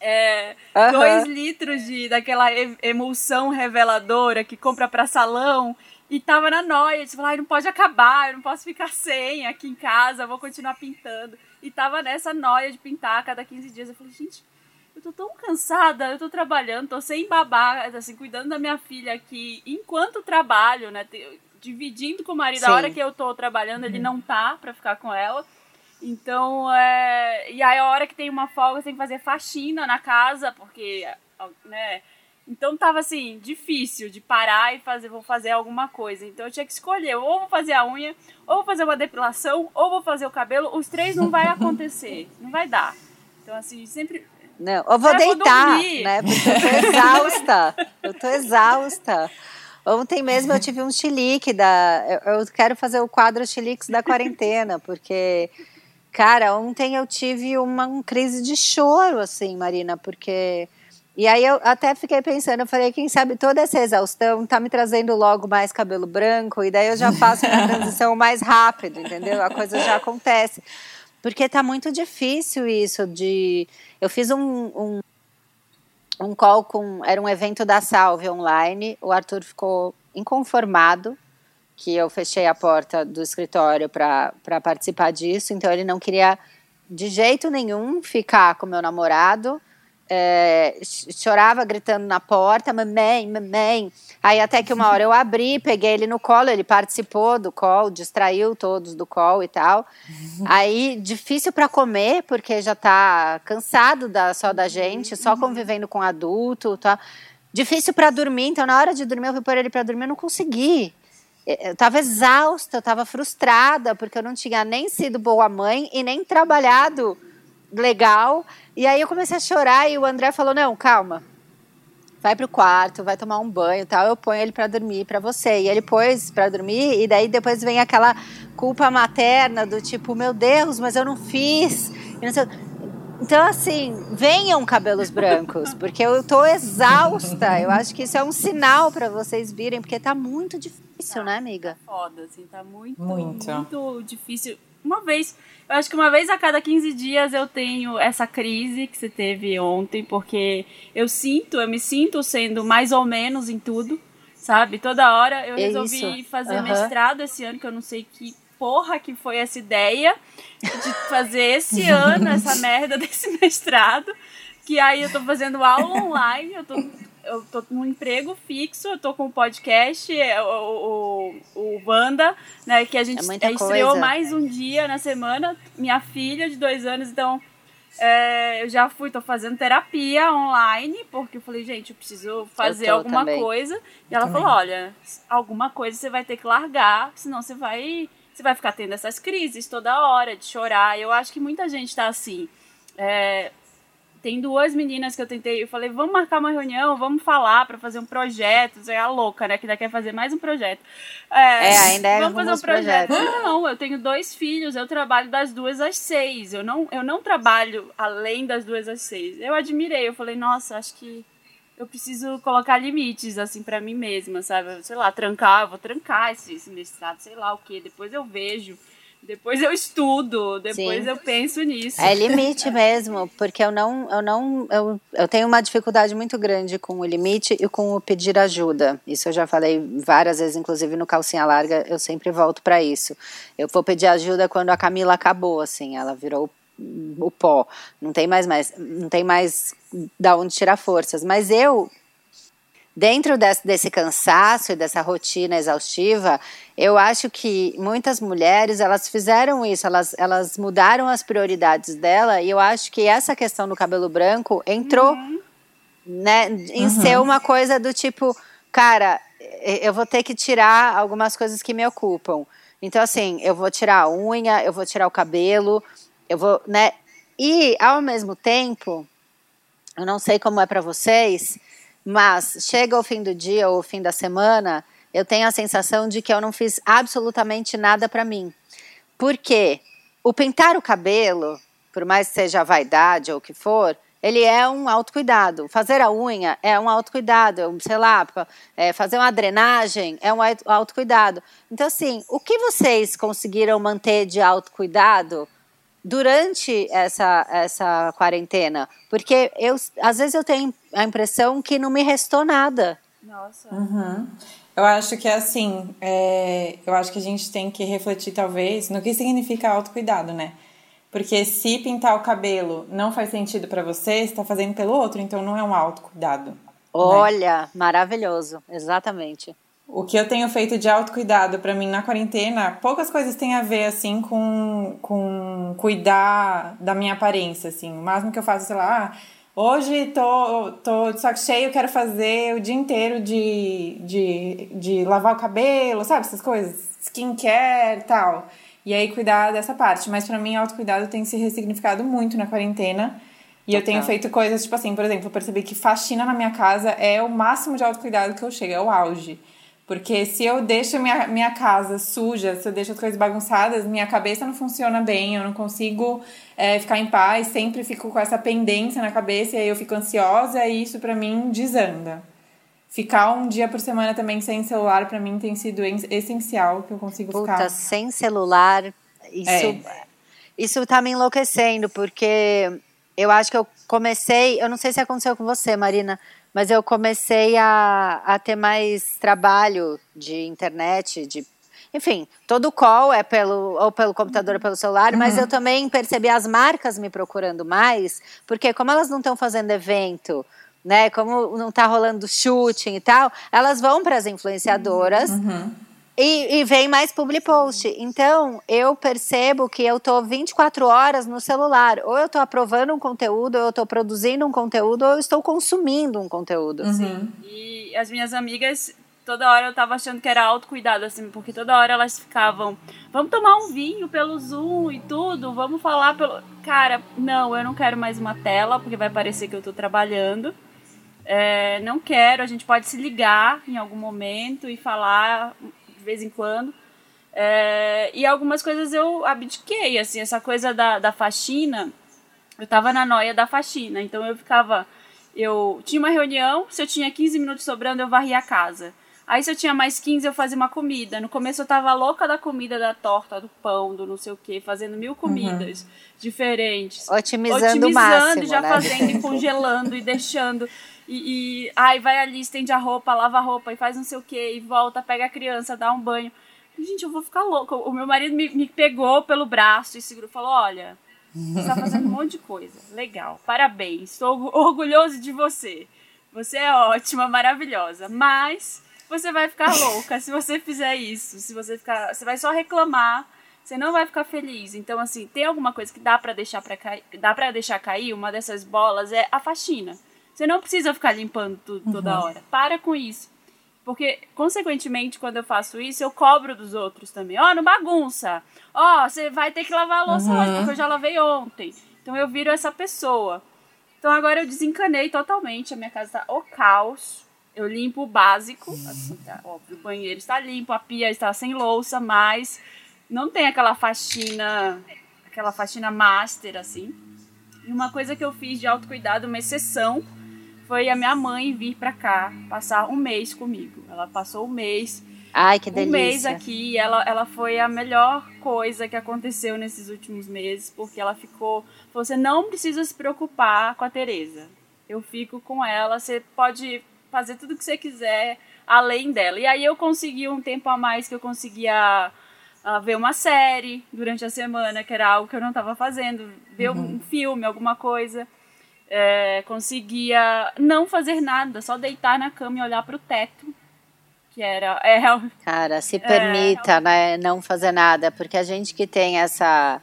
É, uhum. dois litros de daquela emulsão reveladora que compra para salão e tava na noia, tipo, ai, não pode acabar, eu não posso ficar sem aqui em casa, vou continuar pintando. E tava nessa noia de pintar a cada 15 dias. Eu falei, gente, eu tô tão cansada, eu tô trabalhando, tô sem babá, assim, cuidando da minha filha aqui, enquanto trabalho, né, dividindo com o marido, Sim. a hora que eu tô trabalhando, ele uhum. não tá pra ficar com ela. Então, é... e aí a hora que tem uma folga, tem que fazer faxina na casa, porque, né, então tava assim, difícil de parar e fazer, vou fazer alguma coisa. Então eu tinha que escolher, ou vou fazer a unha, ou vou fazer uma depilação, ou vou fazer o cabelo. Os três não vai acontecer, não vai dar. Então assim, sempre não, eu vou é, deitar, vou né? Porque eu tô exausta. eu tô exausta. Ontem mesmo eu tive um chilique da. Eu, eu quero fazer o quadro chiliques da quarentena, porque, cara, ontem eu tive uma, uma crise de choro, assim, Marina, porque. E aí eu até fiquei pensando, eu falei, quem sabe toda essa exaustão tá me trazendo logo mais cabelo branco, e daí eu já faço a transição mais rápido, entendeu? A coisa já acontece. Porque tá muito difícil isso de. Eu fiz um, um, um call com. Era um evento da Salve online. O Arthur ficou inconformado que eu fechei a porta do escritório para participar disso. Então ele não queria de jeito nenhum ficar com meu namorado é, chorava gritando na porta, mamãe, mamãe. Aí até que uma hora eu abri, peguei ele no colo, ele participou do call, distraiu todos do call e tal. Aí difícil para comer, porque já tá cansado da, só da gente, só convivendo com adulto, tá? Difícil para dormir, então na hora de dormir eu fui pôr ele para dormir, eu não consegui. Eu estava exausta, eu estava frustrada, porque eu não tinha nem sido boa mãe e nem trabalhado legal. E aí eu comecei a chorar e o André falou: "Não, calma. Vai pro quarto, vai tomar um banho, tal. Eu ponho ele para dormir para você". E ele pôs para dormir e daí depois vem aquela culpa materna do tipo: "Meu Deus, mas eu não fiz". Não então, assim, venham cabelos brancos, porque eu tô exausta. Eu acho que isso é um sinal para vocês virem, porque tá muito difícil, tá, né, amiga? Tá foda, assim, tá muito, muito, muito difícil uma vez. Eu acho que uma vez a cada 15 dias eu tenho essa crise que você teve ontem, porque eu sinto, eu me sinto sendo mais ou menos em tudo, sabe? Toda hora eu é resolvi isso. fazer uhum. mestrado esse ano, que eu não sei que porra que foi essa ideia de fazer esse ano essa merda desse mestrado. Que aí eu tô fazendo aula online, eu tô eu tô num emprego fixo, eu tô com o podcast, é, o, o, o Wanda, né? Que a gente é estreou coisa. mais um dia na semana. Minha filha de dois anos, então é, eu já fui, tô fazendo terapia online, porque eu falei, gente, eu preciso fazer eu alguma também. coisa. E ela também. falou, olha, alguma coisa você vai ter que largar, senão você vai. Você vai ficar tendo essas crises toda hora de chorar. Eu acho que muita gente tá assim. É, tem duas meninas que eu tentei, eu falei, vamos marcar uma reunião, vamos falar para fazer um projeto. Você é a louca, né? Que ainda quer fazer mais um projeto. É, é ainda é Vamos fazer um projeto. Não, eu tenho dois filhos, eu trabalho das duas às seis. Eu não, eu não trabalho além das duas às seis. Eu admirei, eu falei, nossa, acho que eu preciso colocar limites, assim, para mim mesma, sabe? Sei lá, trancar, eu vou trancar esse, esse mestrado, sei lá o que, depois eu vejo. Depois eu estudo, depois Sim. eu penso nisso. É limite mesmo, porque eu não, eu não, eu, eu tenho uma dificuldade muito grande com o limite e com o pedir ajuda. Isso eu já falei várias vezes, inclusive no calcinha larga, eu sempre volto para isso. Eu vou pedir ajuda quando a Camila acabou, assim, ela virou o pó, não tem mais, mais não tem mais da onde tirar forças. Mas eu dentro desse, desse, cansaço e dessa rotina exaustiva, eu acho que muitas mulheres elas fizeram isso, elas, elas mudaram as prioridades dela e eu acho que essa questão do cabelo branco entrou uhum. né, em uhum. ser uma coisa do tipo, cara, eu vou ter que tirar algumas coisas que me ocupam. Então, assim, eu vou tirar a unha, eu vou tirar o cabelo, eu vou, né? E, ao mesmo tempo, eu não sei como é para vocês, mas chega o fim do dia ou o fim da semana, eu tenho a sensação de que eu não fiz absolutamente nada para mim. Porque o pintar o cabelo, por mais que seja vaidade ou o que for, ele é um autocuidado. Fazer a unha é um autocuidado. Sei lá, é, fazer uma drenagem é um autocuidado. Então, assim, o que vocês conseguiram manter de autocuidado durante essa, essa quarentena? Porque eu, às vezes eu tenho a impressão que não me restou nada. Nossa. Uhum. Eu acho que é assim, é, eu acho que a gente tem que refletir talvez no que significa autocuidado, né? Porque se pintar o cabelo não faz sentido para você, você está fazendo pelo outro, então não é um autocuidado. Né? Olha, né? maravilhoso, exatamente. O que eu tenho feito de autocuidado para mim na quarentena, poucas coisas têm a ver, assim, com, com cuidar da minha aparência, assim. O máximo que eu faço, sei lá, ah, hoje tô, tô de saco cheio, quero fazer o dia inteiro de, de, de lavar o cabelo, sabe? Essas coisas, skincare e tal. E aí cuidar dessa parte. Mas para mim, autocuidado tem se ressignificado muito na quarentena. E eu tenho feito coisas, tipo assim, por exemplo, eu percebi que faxina na minha casa é o máximo de autocuidado que eu chego, é o auge. Porque se eu deixo minha, minha casa suja, se eu deixo as coisas bagunçadas, minha cabeça não funciona bem, eu não consigo é, ficar em paz, sempre fico com essa pendência na cabeça e aí eu fico ansiosa e isso para mim desanda. Ficar um dia por semana também sem celular para mim tem sido essencial que eu consigo Puta, ficar. sem celular, isso é. isso tá me enlouquecendo porque eu acho que eu comecei, eu não sei se aconteceu com você, Marina, mas eu comecei a, a ter mais trabalho de internet, de enfim, todo o call é pelo ou pelo computador ou pelo celular, uhum. mas eu também percebi as marcas me procurando mais, porque como elas não estão fazendo evento, né, como não está rolando shooting e tal, elas vão para as influenciadoras. Uhum e, e, vem mais public post. Então, eu percebo que eu tô 24 horas no celular. Ou eu tô aprovando um conteúdo, ou eu tô produzindo um conteúdo, ou eu estou consumindo um conteúdo. Uhum. E as minhas amigas, toda hora eu tava achando que era autocuidado, assim, porque toda hora elas ficavam, vamos tomar um vinho pelo Zoom e tudo, vamos falar pelo. Cara, não, eu não quero mais uma tela, porque vai parecer que eu tô trabalhando. É, não quero, a gente pode se ligar em algum momento e falar de vez em quando. É, e algumas coisas eu abdiquei, assim, essa coisa da, da faxina, eu tava na noia da faxina, então eu ficava, eu tinha uma reunião, se eu tinha 15 minutos sobrando, eu varria a casa. Aí se eu tinha mais 15, eu fazia uma comida. No começo eu tava louca da comida, da torta, do pão, do não sei o que, fazendo mil comidas uhum. diferentes. Otimizando, Otimizando o máximo, já né? fazendo e congelando e deixando. E, e ai, vai ali, estende a roupa, lava a roupa e faz não sei o que, e volta, pega a criança, dá um banho. Gente, eu vou ficar louca. O meu marido me, me pegou pelo braço e segurou falou: Olha, você está fazendo um monte de coisa. Legal, parabéns. Estou orgulhoso de você. Você é ótima, maravilhosa. Mas você vai ficar louca se você fizer isso. Se você ficar. Você vai só reclamar. Você não vai ficar feliz. Então, assim, tem alguma coisa que dá para deixar para cair. Dá para deixar cair. Uma dessas bolas é a faxina. Você não precisa ficar limpando tudo toda uhum. hora. Para com isso. Porque, consequentemente, quando eu faço isso, eu cobro dos outros também. Ó, oh, não bagunça. Ó, oh, você vai ter que lavar a louça uhum. hoje, porque eu já lavei ontem. Então eu viro essa pessoa. Então agora eu desencanei totalmente, a minha casa tá o caos. Eu limpo o básico, assim, tá, óbvio, o banheiro está limpo, a pia está sem louça, mas não tem aquela faxina, aquela faxina master, assim. E uma coisa que eu fiz de autocuidado, uma exceção, foi a minha mãe vir pra cá, passar um mês comigo. Ela passou um mês Ai, que delícia. um mês aqui. Ela, ela foi a melhor coisa que aconteceu nesses últimos meses, porque ela ficou. Você não precisa se preocupar com a Tereza. Eu fico com ela, você pode fazer tudo que você quiser além dela. E aí eu consegui um tempo a mais que eu conseguia uh, ver uma série durante a semana, que era algo que eu não estava fazendo, ver uhum. um filme, alguma coisa. É, conseguia não fazer nada, só deitar na cama e olhar para o teto que era. É, Cara, se permita, é, né, não fazer nada, porque a gente que tem essa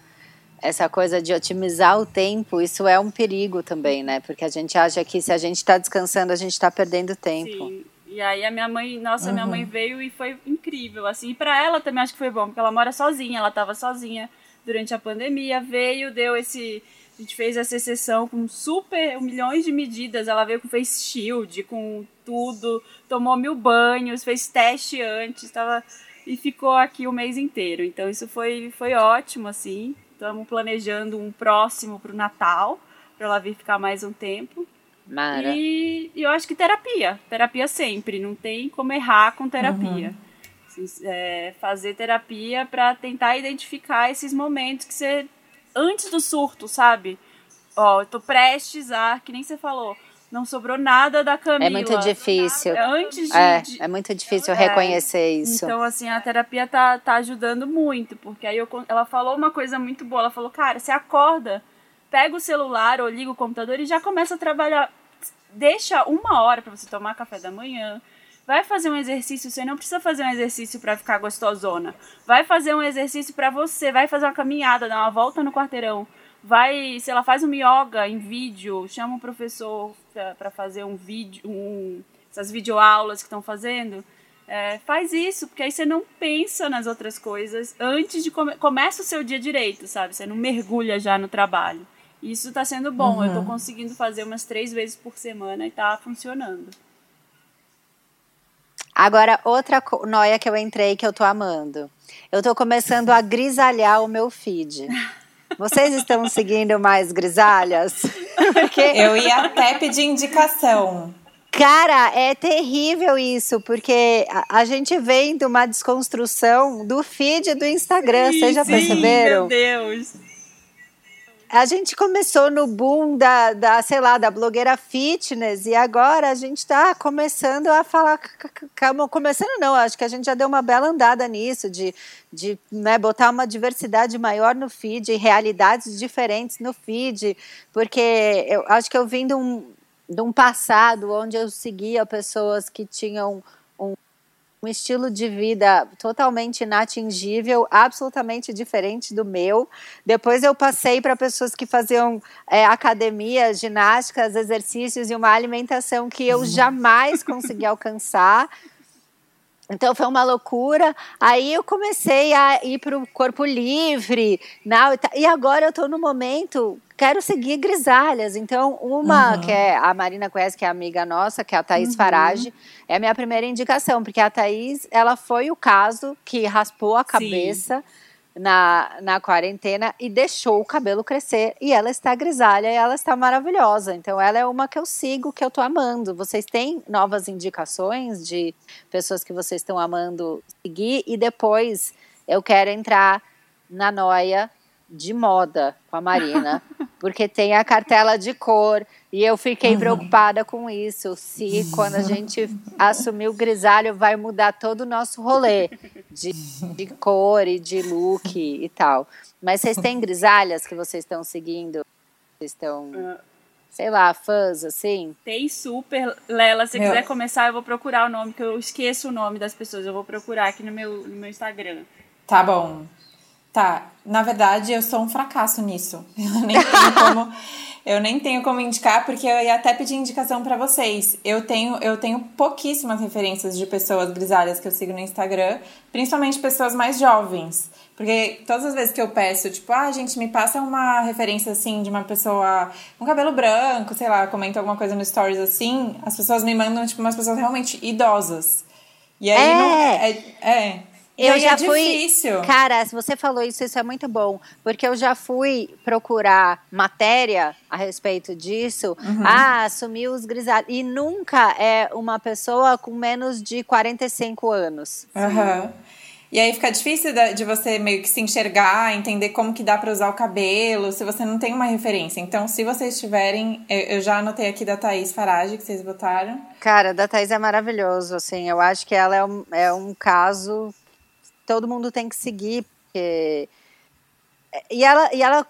essa coisa de otimizar o tempo, isso é um perigo também, né? Porque a gente acha que se a gente está descansando, a gente está perdendo tempo. Sim. E aí a minha mãe, nossa, uhum. minha mãe veio e foi incrível, assim. E para ela também acho que foi bom, porque ela mora sozinha, ela estava sozinha durante a pandemia, veio, deu esse a gente fez essa sessão com super milhões de medidas. Ela veio com face shield, com tudo, tomou mil banhos, fez teste antes, tava, e ficou aqui o mês inteiro. Então isso foi, foi ótimo, assim. Estamos planejando um próximo para o Natal, para ela vir ficar mais um tempo. Mara. E, e, eu acho que terapia. Terapia sempre. Não tem como errar com terapia. Uhum. Assim, é, fazer terapia para tentar identificar esses momentos que você antes do surto, sabe? Ó, eu tô prestes a, que nem você falou, não sobrou nada da Camila. É muito difícil. Antes de, é, é muito difícil é, reconhecer isso. Então, assim, a terapia tá, tá ajudando muito, porque aí eu, ela falou uma coisa muito boa. Ela falou, cara, você acorda, pega o celular ou liga o computador e já começa a trabalhar. Deixa uma hora para você tomar café da manhã, Vai fazer um exercício, você não precisa fazer um exercício para ficar gostosona. Vai fazer um exercício para você, vai fazer uma caminhada, dar uma volta no quarteirão. Vai, sei lá, faz um yoga em vídeo, chama um professor para fazer um vídeo, um, essas videoaulas que estão fazendo. É, faz isso, porque aí você não pensa nas outras coisas antes de come começa o seu dia direito, sabe? Você não mergulha já no trabalho. Isso está sendo bom. Uhum. Eu estou conseguindo fazer umas três vezes por semana e está funcionando. Agora, outra noia que eu entrei que eu tô amando. Eu tô começando a grisalhar o meu feed. Vocês estão seguindo mais grisalhas? Porque... Eu ia até pedir indicação. Cara, é terrível isso, porque a, a, gente vem de uma desconstrução do feed do Instagram, sim, vocês já sim, perceberam? Meu Deus a gente começou no boom da, da, sei lá, da blogueira fitness e agora a gente está começando a falar, começando não, acho que a gente já deu uma bela andada nisso, de, de né, botar uma diversidade maior no feed, realidades diferentes no feed, porque eu acho que eu vim de um, de um passado onde eu seguia pessoas que tinham um estilo de vida totalmente inatingível, absolutamente diferente do meu. Depois eu passei para pessoas que faziam é, academia, ginásticas, exercícios e uma alimentação que eu jamais consegui alcançar. Então foi uma loucura. Aí eu comecei a ir para o corpo livre. Não, e agora eu estou no momento, quero seguir grisalhas. Então, uma uhum. que é a Marina conhece, que é amiga nossa, que é a Thaís uhum. Farage, é a minha primeira indicação, porque a Thaís, ela foi o caso que raspou a cabeça. Sim na, na quarentena e deixou o cabelo crescer. E ela está grisalha e ela está maravilhosa. Então, ela é uma que eu sigo, que eu estou amando. Vocês têm novas indicações de pessoas que vocês estão amando seguir? E depois eu quero entrar na noia de moda com a Marina, porque tem a cartela de cor. E eu fiquei uhum. preocupada com isso. Se quando a gente assumir o grisalho, vai mudar todo o nosso rolê de, de cor e de look e tal. Mas vocês têm grisalhas que vocês estão seguindo? Vocês estão, sei lá, fãs assim? Tem super. Lela, se meu. quiser começar, eu vou procurar o nome, que eu esqueço o nome das pessoas. Eu vou procurar aqui no meu, no meu Instagram. Tá bom. Tá, na verdade eu sou um fracasso nisso. Eu nem tenho como Eu nem tenho como indicar, porque eu ia até pedir indicação para vocês. Eu tenho, eu tenho pouquíssimas referências de pessoas grisalhas que eu sigo no Instagram, principalmente pessoas mais jovens. Porque todas as vezes que eu peço, tipo, ah, gente, me passa uma referência assim de uma pessoa com cabelo branco, sei lá, comenta alguma coisa no stories assim, as pessoas me mandam, tipo, umas pessoas realmente idosas. E aí É. não. É. é. Eu aí já é fui. difícil. Cara, se você falou isso, isso é muito bom. Porque eu já fui procurar matéria a respeito disso. Uhum. Ah, sumiu os grisalhos. E nunca é uma pessoa com menos de 45 anos. Aham. E aí fica difícil de você meio que se enxergar, entender como que dá pra usar o cabelo, se você não tem uma referência. Então, se vocês tiverem, eu já anotei aqui da Thaís Farage, que vocês botaram. Cara, da Thaís é maravilhoso, assim. Eu acho que ela é um, é um caso todo mundo tem que seguir, porque... E ela, e ela,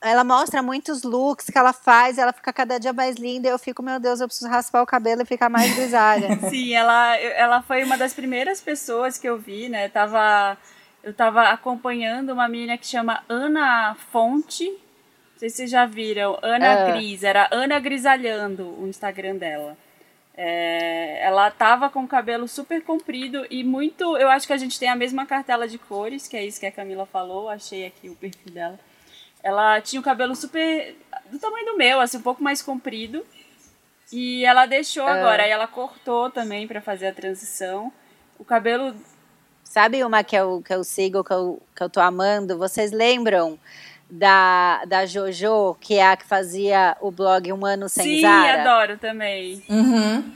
ela mostra muitos looks que ela faz, ela fica cada dia mais linda. E eu fico, meu Deus, eu preciso raspar o cabelo e ficar mais grisalha. Sim, ela, ela foi uma das primeiras pessoas que eu vi, né? Tava, eu tava acompanhando uma menina que chama Ana Fonte. Não sei se vocês já viram. Ana Ah. Gris, era Ana Grisalhando o Instagram dela. É, ela tava com o cabelo super comprido e muito. Eu acho que a gente tem a mesma cartela de cores, que é isso que a Camila falou. Achei aqui o perfil dela. Ela tinha o cabelo super. do tamanho do meu, assim, um pouco mais comprido. E ela deixou agora, aí ela cortou também pra fazer a transição. O cabelo. Sabe uma que eu, que eu sigo, que eu, que eu tô amando? Vocês lembram da, da Jojo, que é a que fazia o blog Um Ano Sem Sim, Zara? adoro também. Uhum.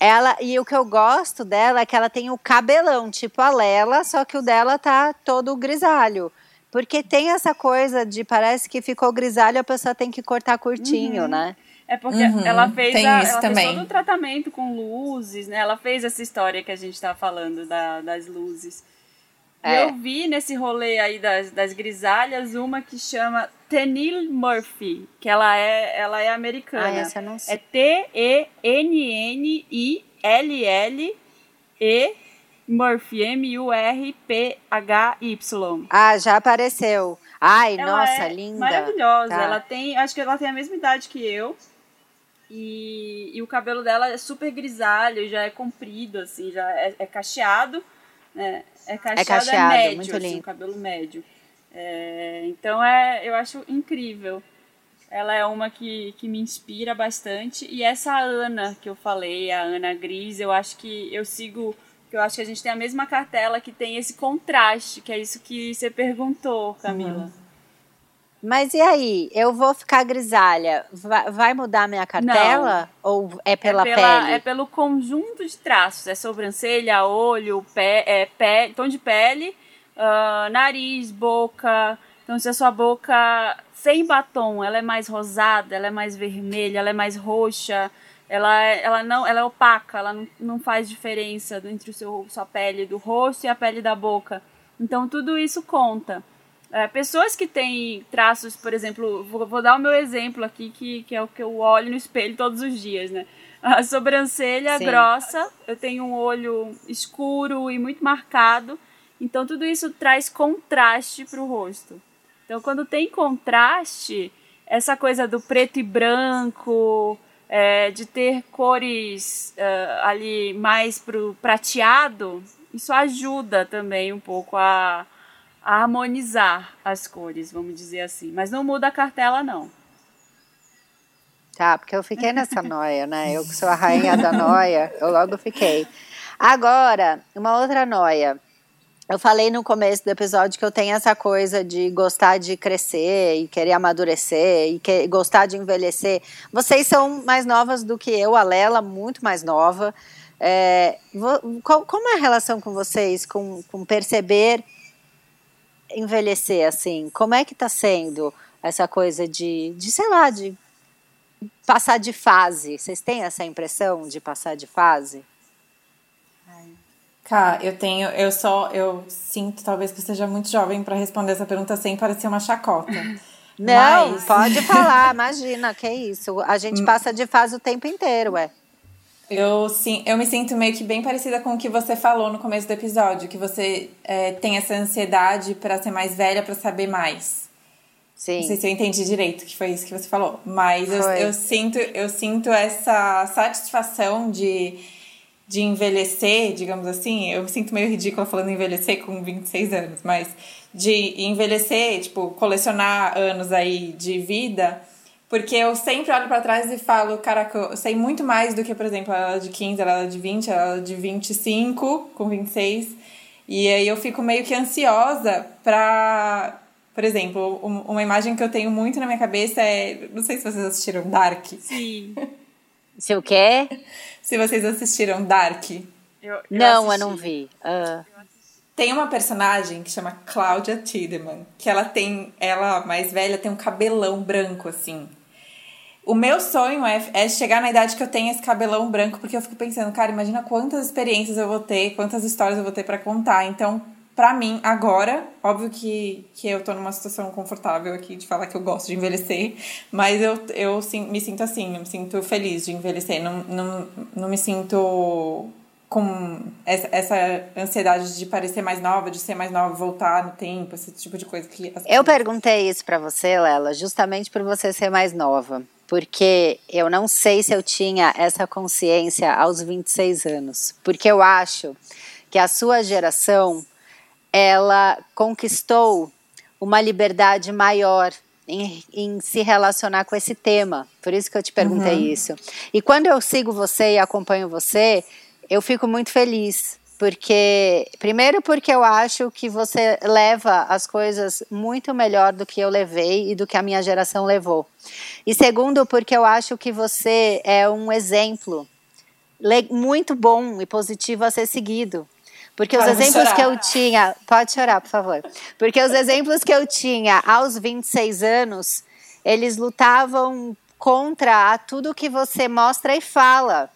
Ela, e o que eu gosto dela é que ela tem o cabelão, tipo a Lela, só que o dela tá todo grisalho. Porque tem essa coisa de parece que ficou grisalho, a pessoa tem que cortar curtinho, né? É porque Uhum, ela fez, tem a, isso ela também. fez todo o tratamento com luzes, né? Ela fez essa história que a gente tá falando da- das luzes. É. eu vi nesse rolê aí das, das grisalhas uma que chama Tenille Murphy, que ela é, ela é americana. Ah, essa eu não sei. É T-E-N-N-I-L-L-E Murphy, M-U-R-P-H-Y. Ah, já apareceu. Ai, Ela nossa, é linda. Maravilhosa. Tá. Ela tem, acho que ela tem a mesma idade que eu. E, e o cabelo dela é super grisalho, já é comprido, assim, já é, é cacheado, né? É cacheado, é, cacheado, médio, muito assim, lindo. o cabelo médio. É, então é, eu acho incrível. Ela é uma que, que me inspira bastante. E essa Ana que eu falei, a Ana Gris, eu acho que eu sigo. que Eu acho que a gente tem a mesma cartela que tem esse contraste, que é isso que você perguntou, Camila. Mas e aí? Eu vou ficar grisalha. Vai, mudar minha cartela? Ou é pela, é, pela- pele? é pelo conjunto de traços. É sobrancelha, olho, pé, é, pé, tom de pele, ah, nariz, boca. Então, se a sua boca sem batom, ela é mais rosada, ela é mais vermelha, ela é mais roxa, ela, é- ela não, ela é opaca, ela não, não faz diferença entre o seu, sua pele do rosto e a pele da boca. Então, tudo isso conta. É, pessoas que têm traços, por exemplo, vou, vou dar o meu exemplo aqui, que, que é o que eu olho no espelho todos os dias, né? A sobrancelha Sim. grossa, eu tenho um olho escuro e muito marcado, então tudo isso traz contraste para o rosto. Então, quando tem contraste, essa coisa do preto e branco, é, de ter cores é, ali mais pro prateado, isso ajuda também um pouco a harmonizar as cores, vamos dizer assim. Mas não muda a cartela, não. Tá, porque eu fiquei nessa noia, né? Eu que sou a rainha da noia, eu logo fiquei. Agora, uma outra noia. Eu falei no começo do episódio que eu tenho essa coisa de gostar de crescer e querer amadurecer e que, gostar de envelhecer. Vocês são mais novas do que eu, a Lela, muito mais nova. É, vo- qual- como é a relação com vocês com, com perceber envelhecer assim? Como é que tá sendo essa coisa de, de sei lá, de passar de fase. Vocês têm essa impressão de passar de fase? Cá, eu tenho, eu só, eu sinto talvez que eu seja muito jovem pra responder essa pergunta sem parecer uma chacota. Não, Mas- pode falar, imagina, que isso. A gente passa de fase o tempo inteiro, ué. Eu, sim, eu me sinto meio que bem parecida com o que você falou no começo do episódio, que você é, tem essa ansiedade pra ser mais velha, pra saber mais. Sim. Não sei se eu entendi direito que foi isso que você falou, mas eu, eu sinto eu sinto essa satisfação de, de envelhecer, digamos assim. Eu me sinto meio ridícula falando envelhecer com 26 anos, mas de envelhecer, tipo, colecionar anos aí de vida, porque eu sempre olho pra trás e falo, caraca, eu sei muito mais do que, por exemplo, ela de 15, ela de 20, ela de 25 com 26. E aí eu fico meio que ansiosa pra. Por exemplo, um- uma imagem que eu tenho muito na minha cabeça é. Não sei se vocês assistiram Dark. Sim. Se o quê? Se vocês assistiram Dark. Eu, eu Não, eu assisti. não vi. Ah, Tem uma personagem que chama Claudia Tiedemann, que ela tem. Ela, mais velha, tem um cabelão branco, assim. O meu sonho é, é chegar na idade que eu tenho esse cabelão branco, porque eu fico pensando, cara, imagina quantas experiências eu vou ter, quantas histórias eu vou ter pra contar. Então, pra mim, agora, óbvio que, que eu tô numa situação confortável aqui de falar que eu gosto de envelhecer, mas eu, eu sim- me sinto assim, eu me sinto feliz de envelhecer, não, não, não me sinto com essa, essa ansiedade de parecer mais nova, de ser mais nova, voltar no tempo, esse tipo de coisa que as Eu perguntei isso pra você, Lela, justamente por você ser mais nova. Porque eu não sei se eu tinha essa consciência aos 26 anos. Porque eu acho que a sua geração ela conquistou uma liberdade maior em, em se relacionar com esse tema. Por isso que eu te perguntei isso. E quando eu sigo você e acompanho você, eu fico muito feliz. Porque, primeiro, porque eu acho que você leva as coisas muito melhor do que eu levei e do que a minha geração levou. E segundo, porque eu acho que você é um exemplo muito bom e positivo a ser seguido. Porque os Ai, vou exemplos chorar. que eu tinha. Pode chorar, por favor. Porque os exemplos que eu tinha aos 26 anos, eles lutavam contra tudo que você mostra e fala.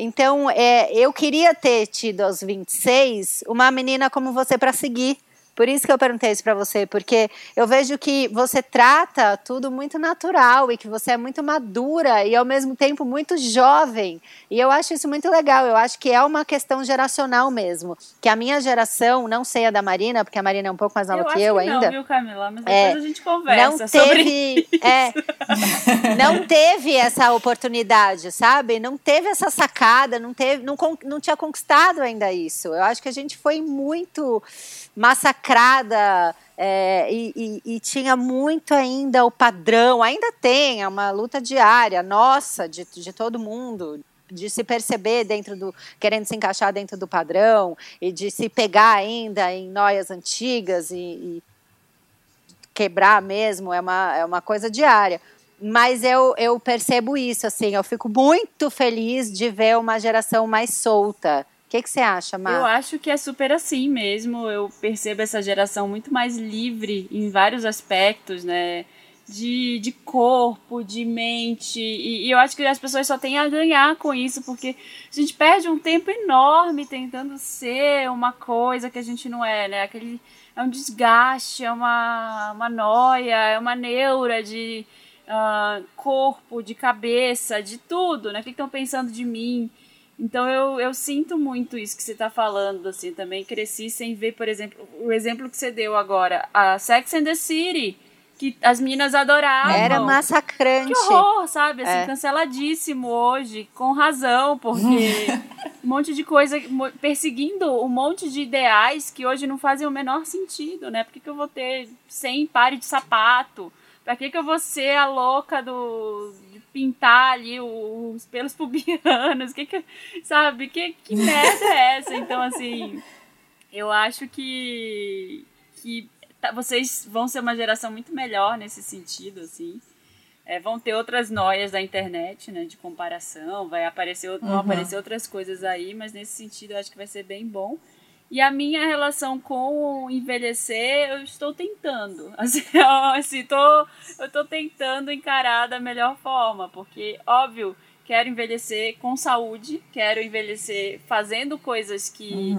Então, é, eu queria ter tido aos 26 uma menina como você para seguir. Por isso que eu perguntei isso para você, porque eu vejo que você trata tudo muito natural e que você é muito madura e ao mesmo tempo muito jovem. E eu acho isso muito legal. Eu acho que é uma questão geracional mesmo. Que a minha geração, não sei a da Marina, porque a Marina é um pouco mais nova eu que eu que ainda Não, viu, Camila? Mas É, depois a gente conversa não sobre teve, é, não teve essa oportunidade, sabe? Não teve essa sacada, não teve, não, não tinha conquistado ainda isso. Eu acho que a gente foi muito massacrada é, e, e- e tinha muito ainda o padrão, ainda tem, é uma luta diária, nossa, de, de todo mundo, de se perceber dentro do, querendo se encaixar dentro do padrão e de se pegar ainda em noias antigas e- e quebrar mesmo, é uma, é uma coisa diária. Mas eu, eu percebo isso, assim, eu fico muito feliz de ver uma geração mais solta. O que, você acha, Mar? Eu acho que é super assim mesmo. Eu percebo essa geração muito mais livre em vários aspectos, né? De, de corpo, de mente. E, e eu acho que as pessoas só têm a ganhar com isso, porque a gente perde um tempo enorme tentando ser uma coisa que a gente não é, né? Aquele, é um desgaste, é uma, uma noia, é uma neura de ah, corpo, de cabeça, de tudo, né? O que estão pensando de mim? Então eu, eu sinto muito isso que você está falando, assim, também cresci sem ver, por exemplo, o exemplo que você deu agora, a Sex and the City, que as meninas adoravam. Era massacrante. Que horror, sabe? Assim, É. canceladíssimo hoje, com razão, porque um monte de coisa perseguindo um monte de ideais que hoje não fazem o menor sentido, né? Por que, que eu vou ter 100 pares de sapato? Pra que, que eu vou ser a louca do pintar ali os pelos pubianos? Que que, sabe? Que, que merda é essa? Então, assim, eu acho que, que tá- vocês vão ser uma geração muito melhor nesse sentido, assim. É, vão ter outras noias da internet, né, de comparação, vai aparecer, vão Uhum. aparecer outras coisas aí, mas nesse sentido eu acho que vai ser bem bom. E a minha relação com envelhecer, eu estou tentando. Assim, eu, assim, tô, eu tô tentando encarar da melhor forma, porque, óbvio, quero envelhecer com saúde, quero envelhecer fazendo coisas que.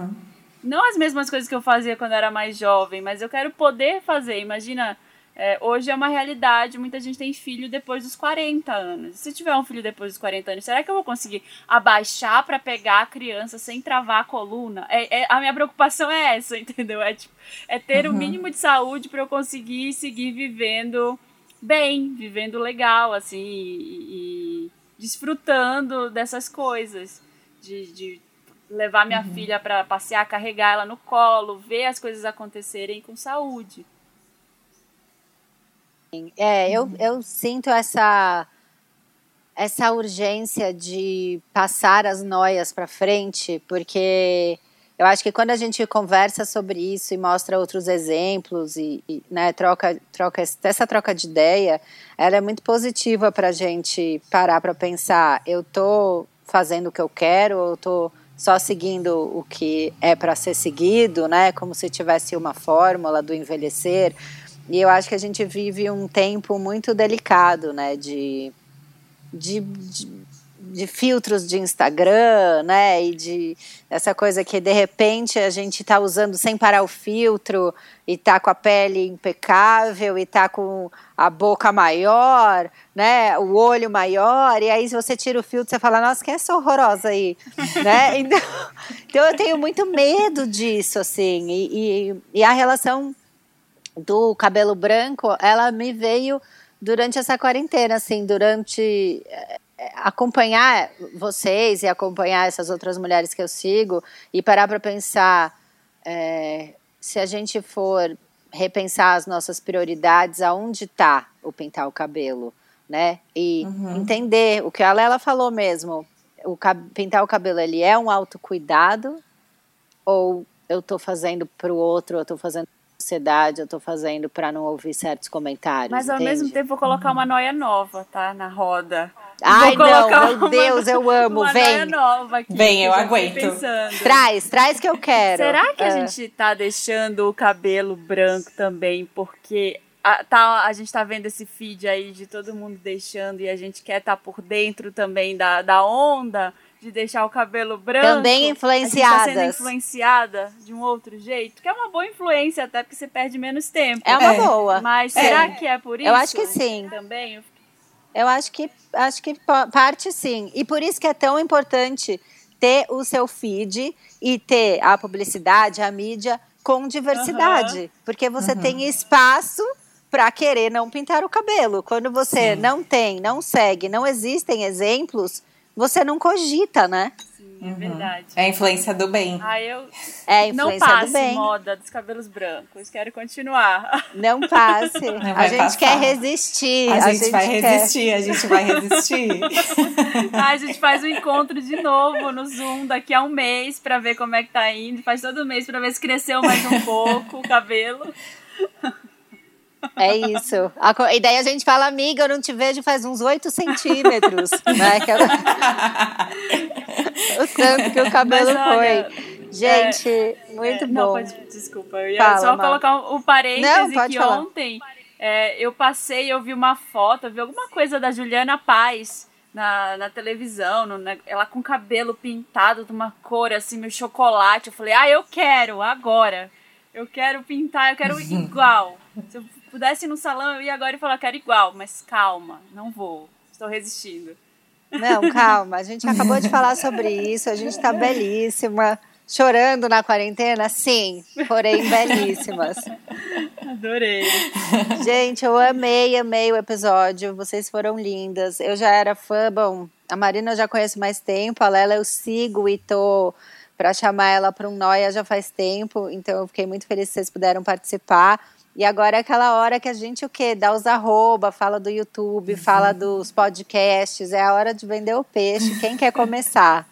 Não as mesmas coisas que eu fazia quando eu era mais jovem, mas eu quero poder fazer. Imagina, É, hoje é uma realidade, muita gente tem filho depois dos 40 anos. Se tiver um filho depois dos 40 anos, será que eu vou conseguir abaixar para pegar a criança sem travar a coluna? É, é, a minha preocupação é essa, entendeu? É, tipo, é ter o uhum. um mínimo de saúde para eu conseguir seguir vivendo bem, vivendo legal, assim, e, e desfrutando dessas coisas. De, de levar minha uhum. filha para passear, carregar ela no colo, ver as coisas acontecerem com saúde. É, eu, eu sinto essa essa urgência de passar as noias para frente, porque eu acho que quando a gente conversa sobre isso e mostra outros exemplos e, e né, troca, troca essa troca de ideia, ela é muito positiva para a gente parar para pensar. Eu tô fazendo o que eu quero, ou eu tô só seguindo o que é para ser seguido, né? Como se tivesse uma fórmula do envelhecer. E eu acho que a gente vive um tempo muito delicado, né? De, de, de, de filtros de Instagram, né? E de essa coisa que de repente a gente está usando sem parar o filtro e tá com a pele impecável e tá com a boca maior, né? O olho maior. E aí se você tira o filtro, você fala, nossa, que é essa horrorosa aí, né? Então, então eu tenho muito medo disso, assim. e, e, e a relação do cabelo branco, ela me veio durante essa quarentena, assim, durante eh, acompanhar vocês e acompanhar essas outras mulheres que eu sigo e parar para pensar é, se a gente for repensar as nossas prioridades, aonde está o pintar o cabelo, né? E uhum. entender o que a Lela falou mesmo, o pintar o cabelo ele é um autocuidado ou eu estou fazendo para o outro, eu estou fazendo sociedade eu tô fazendo para não ouvir certos comentários. Mas ao entende? mesmo tempo vou colocar uma noia nova, tá? Na roda. Ai, não, meu Deus, eu amo. Uma Vem. Noia nova aqui, Vem, eu aguento. Traz, traz que eu quero. Será que a é. gente tá deixando o cabelo branco também? Porque a, tá, a gente tá vendo esse feed aí de todo mundo deixando e a gente quer estar tá por dentro também da, da onda de deixar o cabelo branco. Também influenciadas. A gente tá sendo influenciada de um outro jeito, que é uma boa influência até porque você perde menos tempo. É uma é. boa. Mas é. será que é por isso? Eu acho que sim. Também. Eu acho que acho que parte sim. E por isso que é tão importante ter o seu feed e ter a publicidade, a mídia com diversidade, uhum. porque você uhum. tem espaço para querer não pintar o cabelo. Quando você sim. não tem, não segue, não existem exemplos, você não cogita, né? Sim, é uhum. verdade. É a influência do bem. Ah, eu é a influência não passe do bem. moda dos cabelos brancos. Quero continuar. Não passe. Não a gente passar. quer resistir. A, a gente, gente, vai quer... resistir, a gente vai resistir. a gente faz um encontro de novo no Zoom daqui a um mês para ver como é que tá indo. Faz todo mês para ver se cresceu mais um pouco o cabelo. É isso. A, e daí a gente fala, amiga, eu não te vejo faz uns 8 centímetros. né? Que o tanto que o cabelo Mas, olha, foi. Gente, é, muito é, bom. Não, pode, desculpa, eu ia fala, só colocar um, um parêntese não, que falar. ontem é, eu passei, eu vi uma foto, eu vi alguma coisa da Juliana Paz na, na televisão, no, na, ela com cabelo pintado de uma cor assim, meio chocolate. Eu falei, ah, eu quero, agora. Eu quero pintar, eu quero igual. Se eu pudesse ir no salão, eu ia agora e falar, quero igual, mas calma, não vou, estou resistindo. Não, calma, a gente acabou de falar sobre isso, a gente está belíssima. Chorando na quarentena? Sim, porém belíssimas. Adorei. Gente, eu amei, amei o episódio. Vocês foram lindas. Eu já era fã, bom, a Marina eu já conheço mais tempo, a Lela eu sigo e tô para chamar ela para um Noia já faz tempo, então eu fiquei muito feliz que vocês puderam participar. E agora é aquela hora que a gente o quê? Dá os arroba, fala do YouTube, fala dos podcasts, é a hora de vender o peixe. Quem quer começar?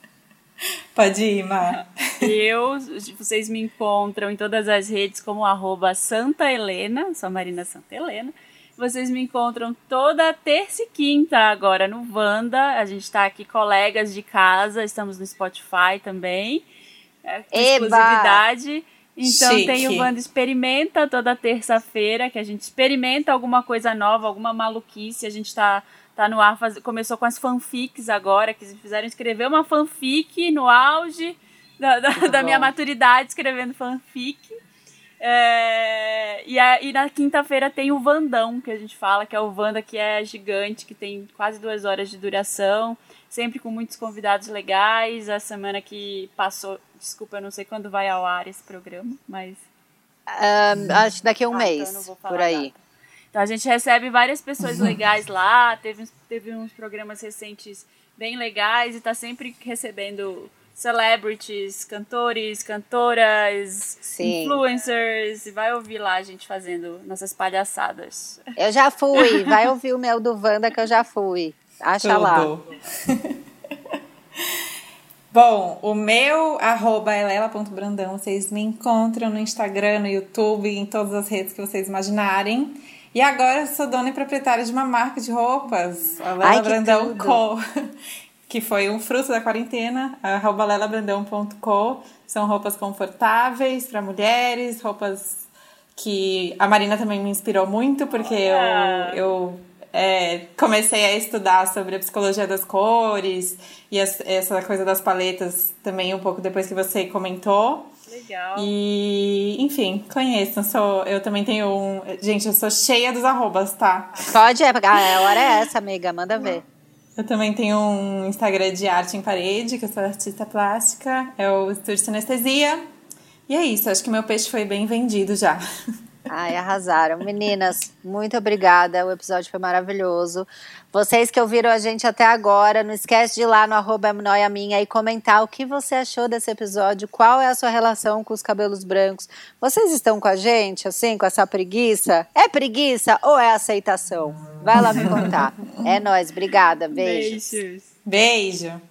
Pode ir, Mar. Eu, vocês me encontram em todas as redes como arroba Santa Helena, sou Marina Santa Helena. Vocês me encontram toda terça e quinta agora no Vanda. A gente está aqui, colegas de casa, estamos no Spotify também. É, exclusividade. Então Chique. tem o Banda Experimenta toda terça-feira, que a gente experimenta alguma coisa nova, alguma maluquice. A gente tá, tá no ar, faz, começou com as fanfics agora, que fizeram escrever uma fanfic no auge da, da, da minha maturidade escrevendo fanfic. É, e, a, e na quinta-feira tem o Vandão, que a gente fala, que é o Vanda que é gigante, que tem quase duas horas de duração, sempre com muitos convidados legais. A semana que passou, desculpa, eu não sei quando vai ao ar esse programa, mas. Um, acho que daqui a um ah, mês, então por aí. Então a gente recebe várias pessoas legais lá, teve, teve uns programas recentes bem legais e tá sempre recebendo celebrities, cantores, cantoras, Sim. influencers. E vai ouvir lá a gente fazendo nossas palhaçadas. Eu já fui, vai ouvir o meu do Wanda que eu já fui. Acha Tudo. lá. Bom, o meu arroba é lela.brandão. Vocês me encontram no Instagram, no YouTube, em todas as redes que vocês imaginarem. E agora eu sou dona e proprietária de uma marca de roupas, a Lela Ai, Brandão Co. que foi um fruto da quarentena, arroba lelabrandão.co. São roupas confortáveis para mulheres, roupas que a Marina também me inspirou muito, porque eu, eu é, comecei a estudar sobre a psicologia das cores e as, essa coisa das paletas também um pouco depois que você comentou. Legal. E, enfim, conheçam. Sou, eu também tenho um. Gente, eu sou cheia dos arrobas, tá? Pode, é, a hora é essa, amiga. Manda ver. Eu também tenho um Instagram de arte em parede, que eu sou artista plástica. É o Estúdio Sinestesia. E é isso, acho que meu peixe foi bem vendido já. Ai, arrasaram. Meninas, muito obrigada. O episódio foi maravilhoso. Vocês que ouviram a gente até agora, não esquece de ir lá no arroba minha e comentar o que você achou desse episódio, qual é a sua relação com os cabelos brancos. Vocês estão com a gente, assim, com essa preguiça? É preguiça ou é aceitação? Vai lá me contar. É nós, obrigada. Beijo. Beijos. Beijo.